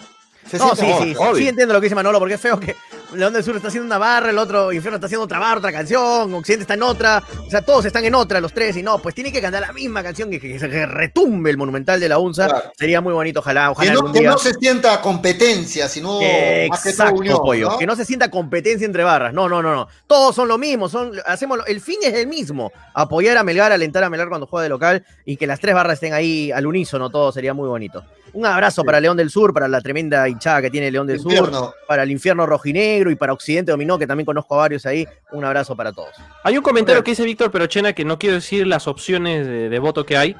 Se No, siente sí, sí, mejor. sí entiendo lo que dice Manolo, porque es feo que León del Sur está haciendo una barra, el otro Infierno está haciendo otra barra, otra canción, Occidente está en otra, o sea, todos están en otra, los tres, y no, pues tiene que cantar la misma canción que, que, retumbe el Monumental de la UNSA, Claro. sería muy bonito, ojalá, Que ojalá no, que día. no se sienta competencia, sino más que todo Exacto, unión. pollo. ¿no? Que no se sienta competencia entre barras. No, no, no, no. Todos son lo mismo. Son, hacemos lo- el fin es el mismo. Apoyar a Melgar, alentar a Melgar cuando juega de local y que las tres barras estén ahí al unísono. Todo sería muy bonito. Un abrazo para León del Sur, para la tremenda hinchada que tiene León del Sur, para el infierno rojinegro y para Occidente Dominó, que también conozco a varios ahí. Un abrazo para todos. Hay un comentario que dice Víctor Perochena que no quiero decir las opciones de, de voto que hay,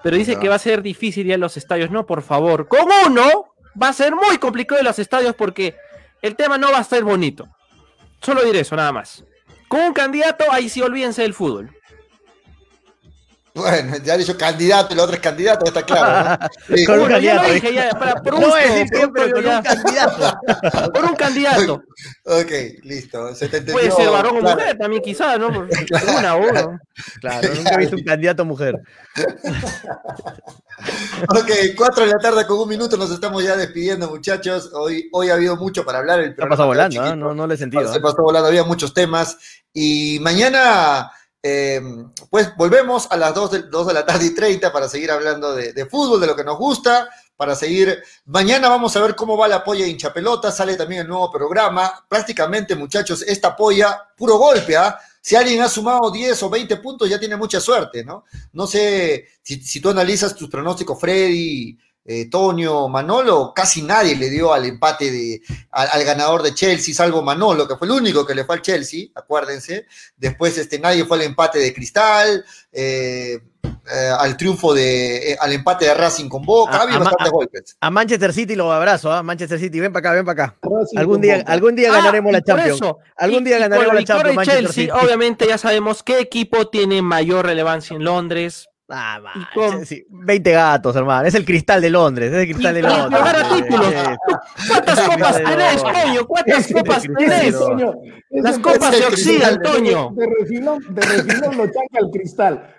pero dice que va a ser difícil ir a los estadios. No, por favor. Con uno va a ser muy complicado ir a los estadios porque el tema no va a estar bonito. Solo diré eso, nada más. Con un candidato, ahí sí olvídense del fútbol. Bueno, ya he dicho candidato y el otro es candidato, está claro. ¿no? Sí. Con un Bueno, ya lo candidato, dije, ya, para, por No siempre, ya. un candidato. Por un candidato. Ok, listo. Se te entendió. Puede ser varón o claro. mujer también, quizás, ¿no? Por- Una o uno. Claro, nunca he visto un candidato mujer. Ok, 4 de la tarde con un minuto nos estamos ya despidiendo, muchachos. Hoy, hoy ha habido mucho para hablar. El Se ha programa pasado quedó volando, chiquito. no, no le he sentido. Se ¿ah? pasó volando, había muchos temas. Y mañana, eh, pues volvemos a las 2 de, 2 de la tarde y 30 para seguir hablando de, de fútbol, de lo que nos gusta. Para seguir, mañana vamos a ver cómo va la polla de hinchapelota. Sale también el nuevo programa. Prácticamente, muchachos, esta polla, puro golpe, ¿ah? Si alguien ha sumado 10 o 20 puntos, ya tiene mucha suerte, ¿no? No sé si, si tú analizas tus pronósticos, Freddy, eh, Toño, Manolo, casi nadie le dio al empate de, al, al ganador de Chelsea, salvo Manolo, que fue el único que le fue al Chelsea, acuérdense. Después este, nadie fue al empate de Cristal, eh, eh, al triunfo de, eh, al empate de Racing con Boca, A- había a- bastantes a- golpes. A Manchester City lo abrazo, ¿ah? Manchester City, ven para acá, ven para acá. Racing Algún día, Boca. algún día Ah, ganaremos la Champions. eso, Algún y- día ganaremos la Champions, Chelsea, City. obviamente ya sabemos qué equipo tiene mayor relevancia en Londres. Ah, man, con- sí, 20 gatos, hermano. Es el cristal de Londres, es el cristal de Londres. ¿Cuántas copas tenés, no. Coño? ¿Cuántas copas tenés? Toño, Las copas se oxidan. Toño. De refilón, de refilón lo chanca el cristal.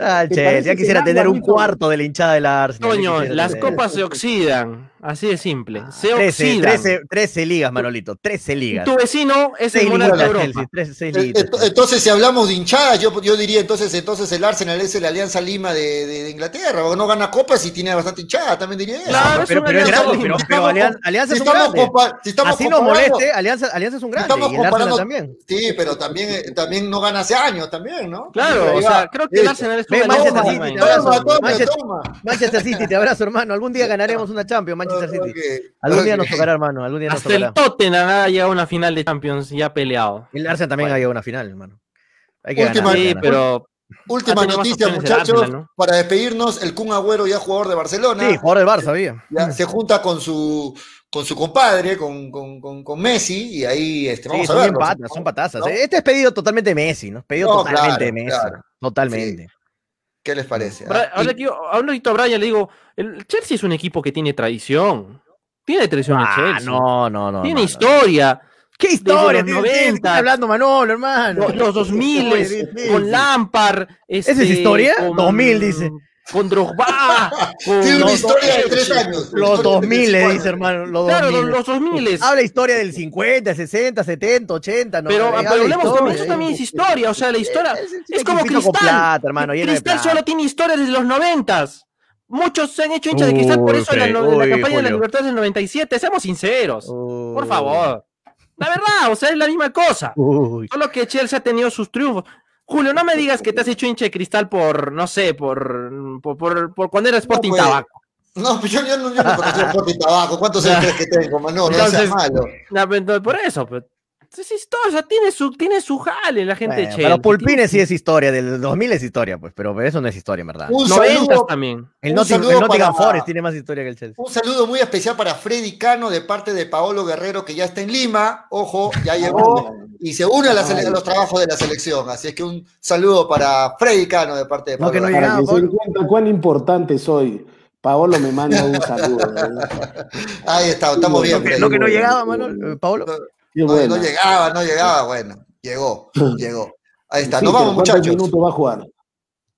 Ah, ¿Te che, ya quisiera tener un cuarto de la hinchada de la Arsenal. Toño, las copas se oxidan. Así de simple. Se 13, oxidan. 13, 13 ligas, Manolito. 13 Y ligas. tu vecino es el 6 monarca de Europa. Chelsea. 13, 6 Eh, Entonces, si hablamos de hinchadas, yo, yo diría entonces, entonces el Arsenal es la Alianza Lima de, de- de Inglaterra, o no gana copas y tiene bastante hinchada, también diría eso. Claro, pero, es pero es grande, alianza pero, pero Alianza, Alianza si es un grande. compa- si estamos Así nos comparando- moleste, Alianza, Alianza es un grande. estamos Y el Arsenal comparando- también. Sí, pero también, eh, también no gana hace años también, ¿no? Claro, o sea, creo que el listo. Arsenal es Manchester- toma. Manchester City, te abrazo, hermano. Algún día ganaremos una Champions. Manchester City. Algún día nos tocará, hermano. Algún día nos Hasta el tocará. Tottenham ha llegado a una final de Champions y ha peleado. El Arsenal también ha llegado a una final, hermano. Hay que Última- ganar, Sí, ganar. pero Última noticia, el muchachos, Arsenal, ¿no? para despedirnos, el Kun Agüero ya jugador de Barcelona. Sí, jugador del Barça, había. ya se junta con su con su compadre, con, con, con, con Messi, y ahí este, Sí, vamos a son ver. bien patas, son patazas. ¿no? Este es pedido totalmente de Messi, ¿no? Pedido No, totalmente claro, de Messi. claro. Totalmente. ¿Qué les parece? Bra- ah? ahora Y- que yo- a un ratito a Brian le digo, el Chelsea es un equipo que tiene tradición. Tiene tradición el Ah, Chelsea. no, no, no. tiene no, no. historia. ¿Qué historia? los ¿Qué- qué- qué 90? estás hablando, Manolo, hermano? Los, los 2000 Oye, sí, sí, con. Lampard. ¿Esa es este, historia? con- 2000, dice. Con Drogba. con- Tiene una los historia de tres años. Los historia de 2000, le tres dice, años. hermano. Los Claro, 2000. los, los 2000. Habla historia del 50, 60, 70, 80, ¿no? pero, pero hablemos también, eso también es historia. O sea, la historia. Es- es Es como Cristal. plata, hermano, Cristal plata. solo tiene historia desde los 90. Muchos se han hecho hinchas de Cristal por eso en la, no- en la uy, campaña de la Julio. Libertad del 97. Seamos sinceros. Por Uy. favor. La verdad, o sea, es la misma cosa. Uy. Solo que Chelsea ha tenido sus triunfos. Julio, no me digas que te has hecho hincha de cristal por, no sé, por, por, por, por cuando era Sporting pues, Tabaco. No, pues yo, yo no, yo no conocía Sporting Tabaco. ¿Cuántos años crees que tengo, Manolo? No seas Entonces, malo. No, pero por eso, pues. Es historia, o sea, tiene su, tiene su jale la gente de Bueno, Chelsea. pero Pulpines sí es historia, del 2000 es historia, pues, pero eso no es historia, en verdad. Un sus 90 saludo, también. El, el Nottingham para- Forest tiene más historia que el Chelsea. Un saludo muy especial para Freddy Cano de parte de Paolo Guerrero, que ya está en Lima. Ojo, ya llegó y se une a, la sele- a los trabajos de la selección. Así es que un saludo para Freddy Cano de parte de No, Paolo que no Guerrero. Para que se cuenta cuán importante soy. Paolo me manda un saludo. Ahí está, estamos bien. No que, no que no llegaba, Manuel, eh, Paolo. Qué No, no llegaba, no llegaba. Bueno, llegó, llegó. Ahí está, Sí, nos vamos, ¿Cuántos muchachos. minutos va a jugar?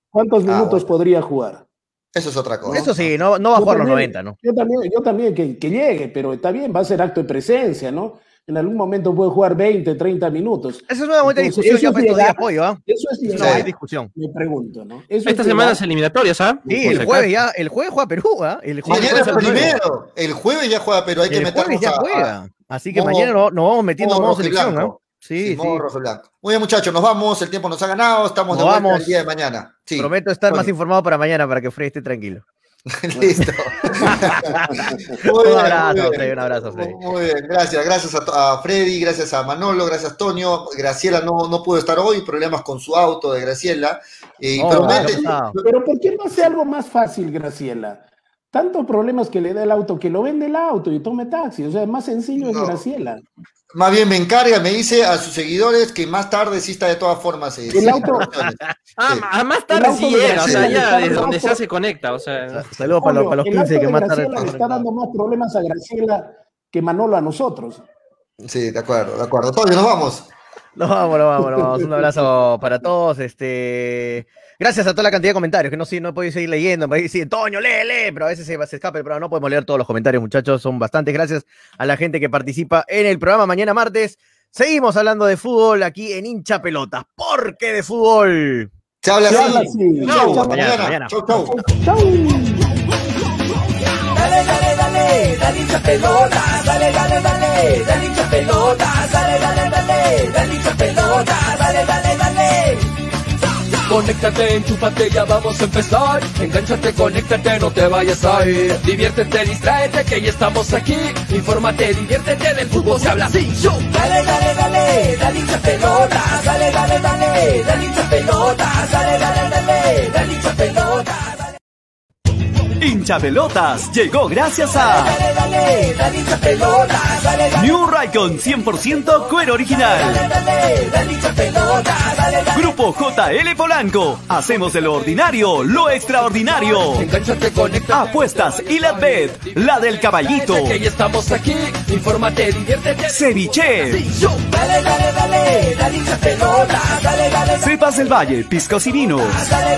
¿Cuántos Ah, minutos bueno. podría jugar? Eso es otra cosa. Eso sí, no, no va a Yo jugar los también- 90, ¿no? Yo también, yo también que, que llegue, pero está bien, va a ser acto de presencia, ¿no? En algún momento puede jugar 20, 30 minutos. Esa es una buena Entonces, discusión eso es llegar- pollo, ¿ah? Eso es No llegar, hay discusión. me pregunto, ¿no? Eso Esta es semana llegar- es eliminatorias, ¿ah? Sí, el jueves ya, el jueves juega Perú, ¿ah? El jueves Mañana es juega Perú. primero. El jueves ya juega, pero hay que El meternos jueves ya a-. Así que modo- mañana nos, nos vamos metiendo modo modo selección, blanco. Sí, sí. modo rojo y blanco. Muy bien, muchachos, nos vamos. El tiempo nos ha ganado. Estamos de Nos vuelta vamos. el día de mañana. Sí. Prometo estar más informado para mañana para que Freddy esté tranquilo. Listo. Muy Un abrazo, muy bien. Freddy, un abrazo, Freddy. Muy bien, gracias. Gracias a, Freddy, gracias a Manolo, gracias a Toño. Graciela no, no pudo estar hoy, problemas con su auto de Graciela. Eh, No, pero. Pero ¿por qué no hace algo más fácil, Graciela? Tantos problemas que le da el auto, que lo vende el auto y tome taxi. O sea, más sencillo es No. Graciela. más bien me encarga, me dice a sus seguidores que más tarde sí está de todas formas. eh, El sí, auto-. Ah, más tarde sí de era, o sea, ya desde donde ya se conecta, o sea. Saludos para para los el 15 auto que más tarde le está dando más problemas a Graciela que Manolo a nosotros. Sí, de acuerdo, de acuerdo. Toño, nos vamos. Nos vamos, nos vamos, nos vamos. Un abrazo para todos. Este, gracias a toda la cantidad de comentarios, que no, sí, no he podido seguir leyendo. Me dicen, Toño, lee, lee, pero a veces se, se escapa, pero no podemos leer todos los comentarios, muchachos. Son bastantes. Gracias a la gente que participa en el programa mañana martes. Seguimos hablando de fútbol aquí en Hincha Pelotas. ¿Por qué de fútbol? Se habla así. Chau, Chau, mañana, mañana. Chau, chau. Dale, dale, dale, dale hincha pelota, dale, dale, dale, dale hincha pelota, dale, dale, dale, dale hincha pelota, dale, dale, dale. Conéctate, enchúfate, ya vamos a empezar. Engánchate, conéctate, no te vayas a ir. Diviértete, distráete, que ya estamos aquí. Infórmate, diviértete, del fútbol se habla así. Yo. Dale, dale, dale, dale hincha pelota, dale, dale, dale, dale hincha dale, dale, dale, dale hincha dale, Hincha Pelotas llegó gracias a dale, dale, dale New Raycon 100% cuero original. Grupo JL Polanco. Hacemos de lo ordinario lo extraordinario. Apuestas y la bet, la del caballito. Que estamos aquí. Infórmate, diviértete. Ceviche. Cepas del Valle, piscos y vinos. dale,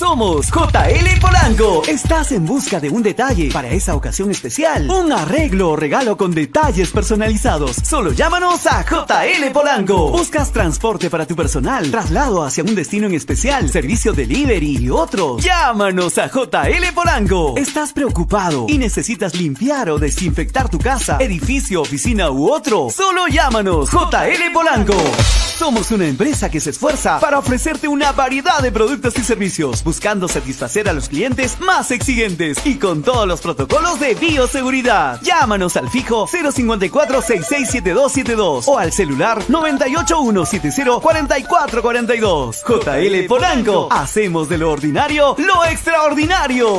Somos JL Polanco. Estás en busca de un detalle para esa ocasión especial. Un arreglo o regalo con detalles personalizados. Solo llámanos a JL Polanco. Buscas transporte para tu personal, traslado hacia un destino en especial, servicio delivery y otros. Llámanos a JL Polanco. ¿Estás preocupado y necesitas limpiar o desinfectar tu casa, edificio, oficina u otro? Solo llámanos JL Polanco. Somos una empresa que se esfuerza para ofrecerte una variedad de productos y servicios buscando satisfacer a los clientes más exigentes y con todos los protocolos de bioseguridad. Llámanos al fijo 054 667272 o al celular 981704442. JL Polanco, hacemos de lo ordinario lo extraordinario.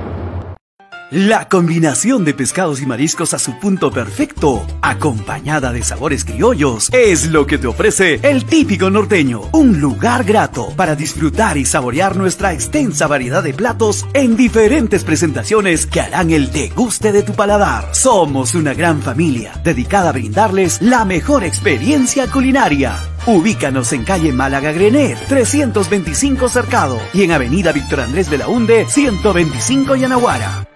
La combinación de pescados y mariscos a su punto perfecto, acompañada de sabores criollos, es lo que te ofrece el típico norteño. Un lugar grato para disfrutar y saborear nuestra extensa variedad de platos en diferentes presentaciones que harán el deguste de tu paladar. Somos una gran familia dedicada a brindarles la mejor experiencia culinaria. Ubícanos en calle Málaga Grenet, 325 Cercado y en avenida Víctor Andrés de la Hunde, 125 Yanaguara.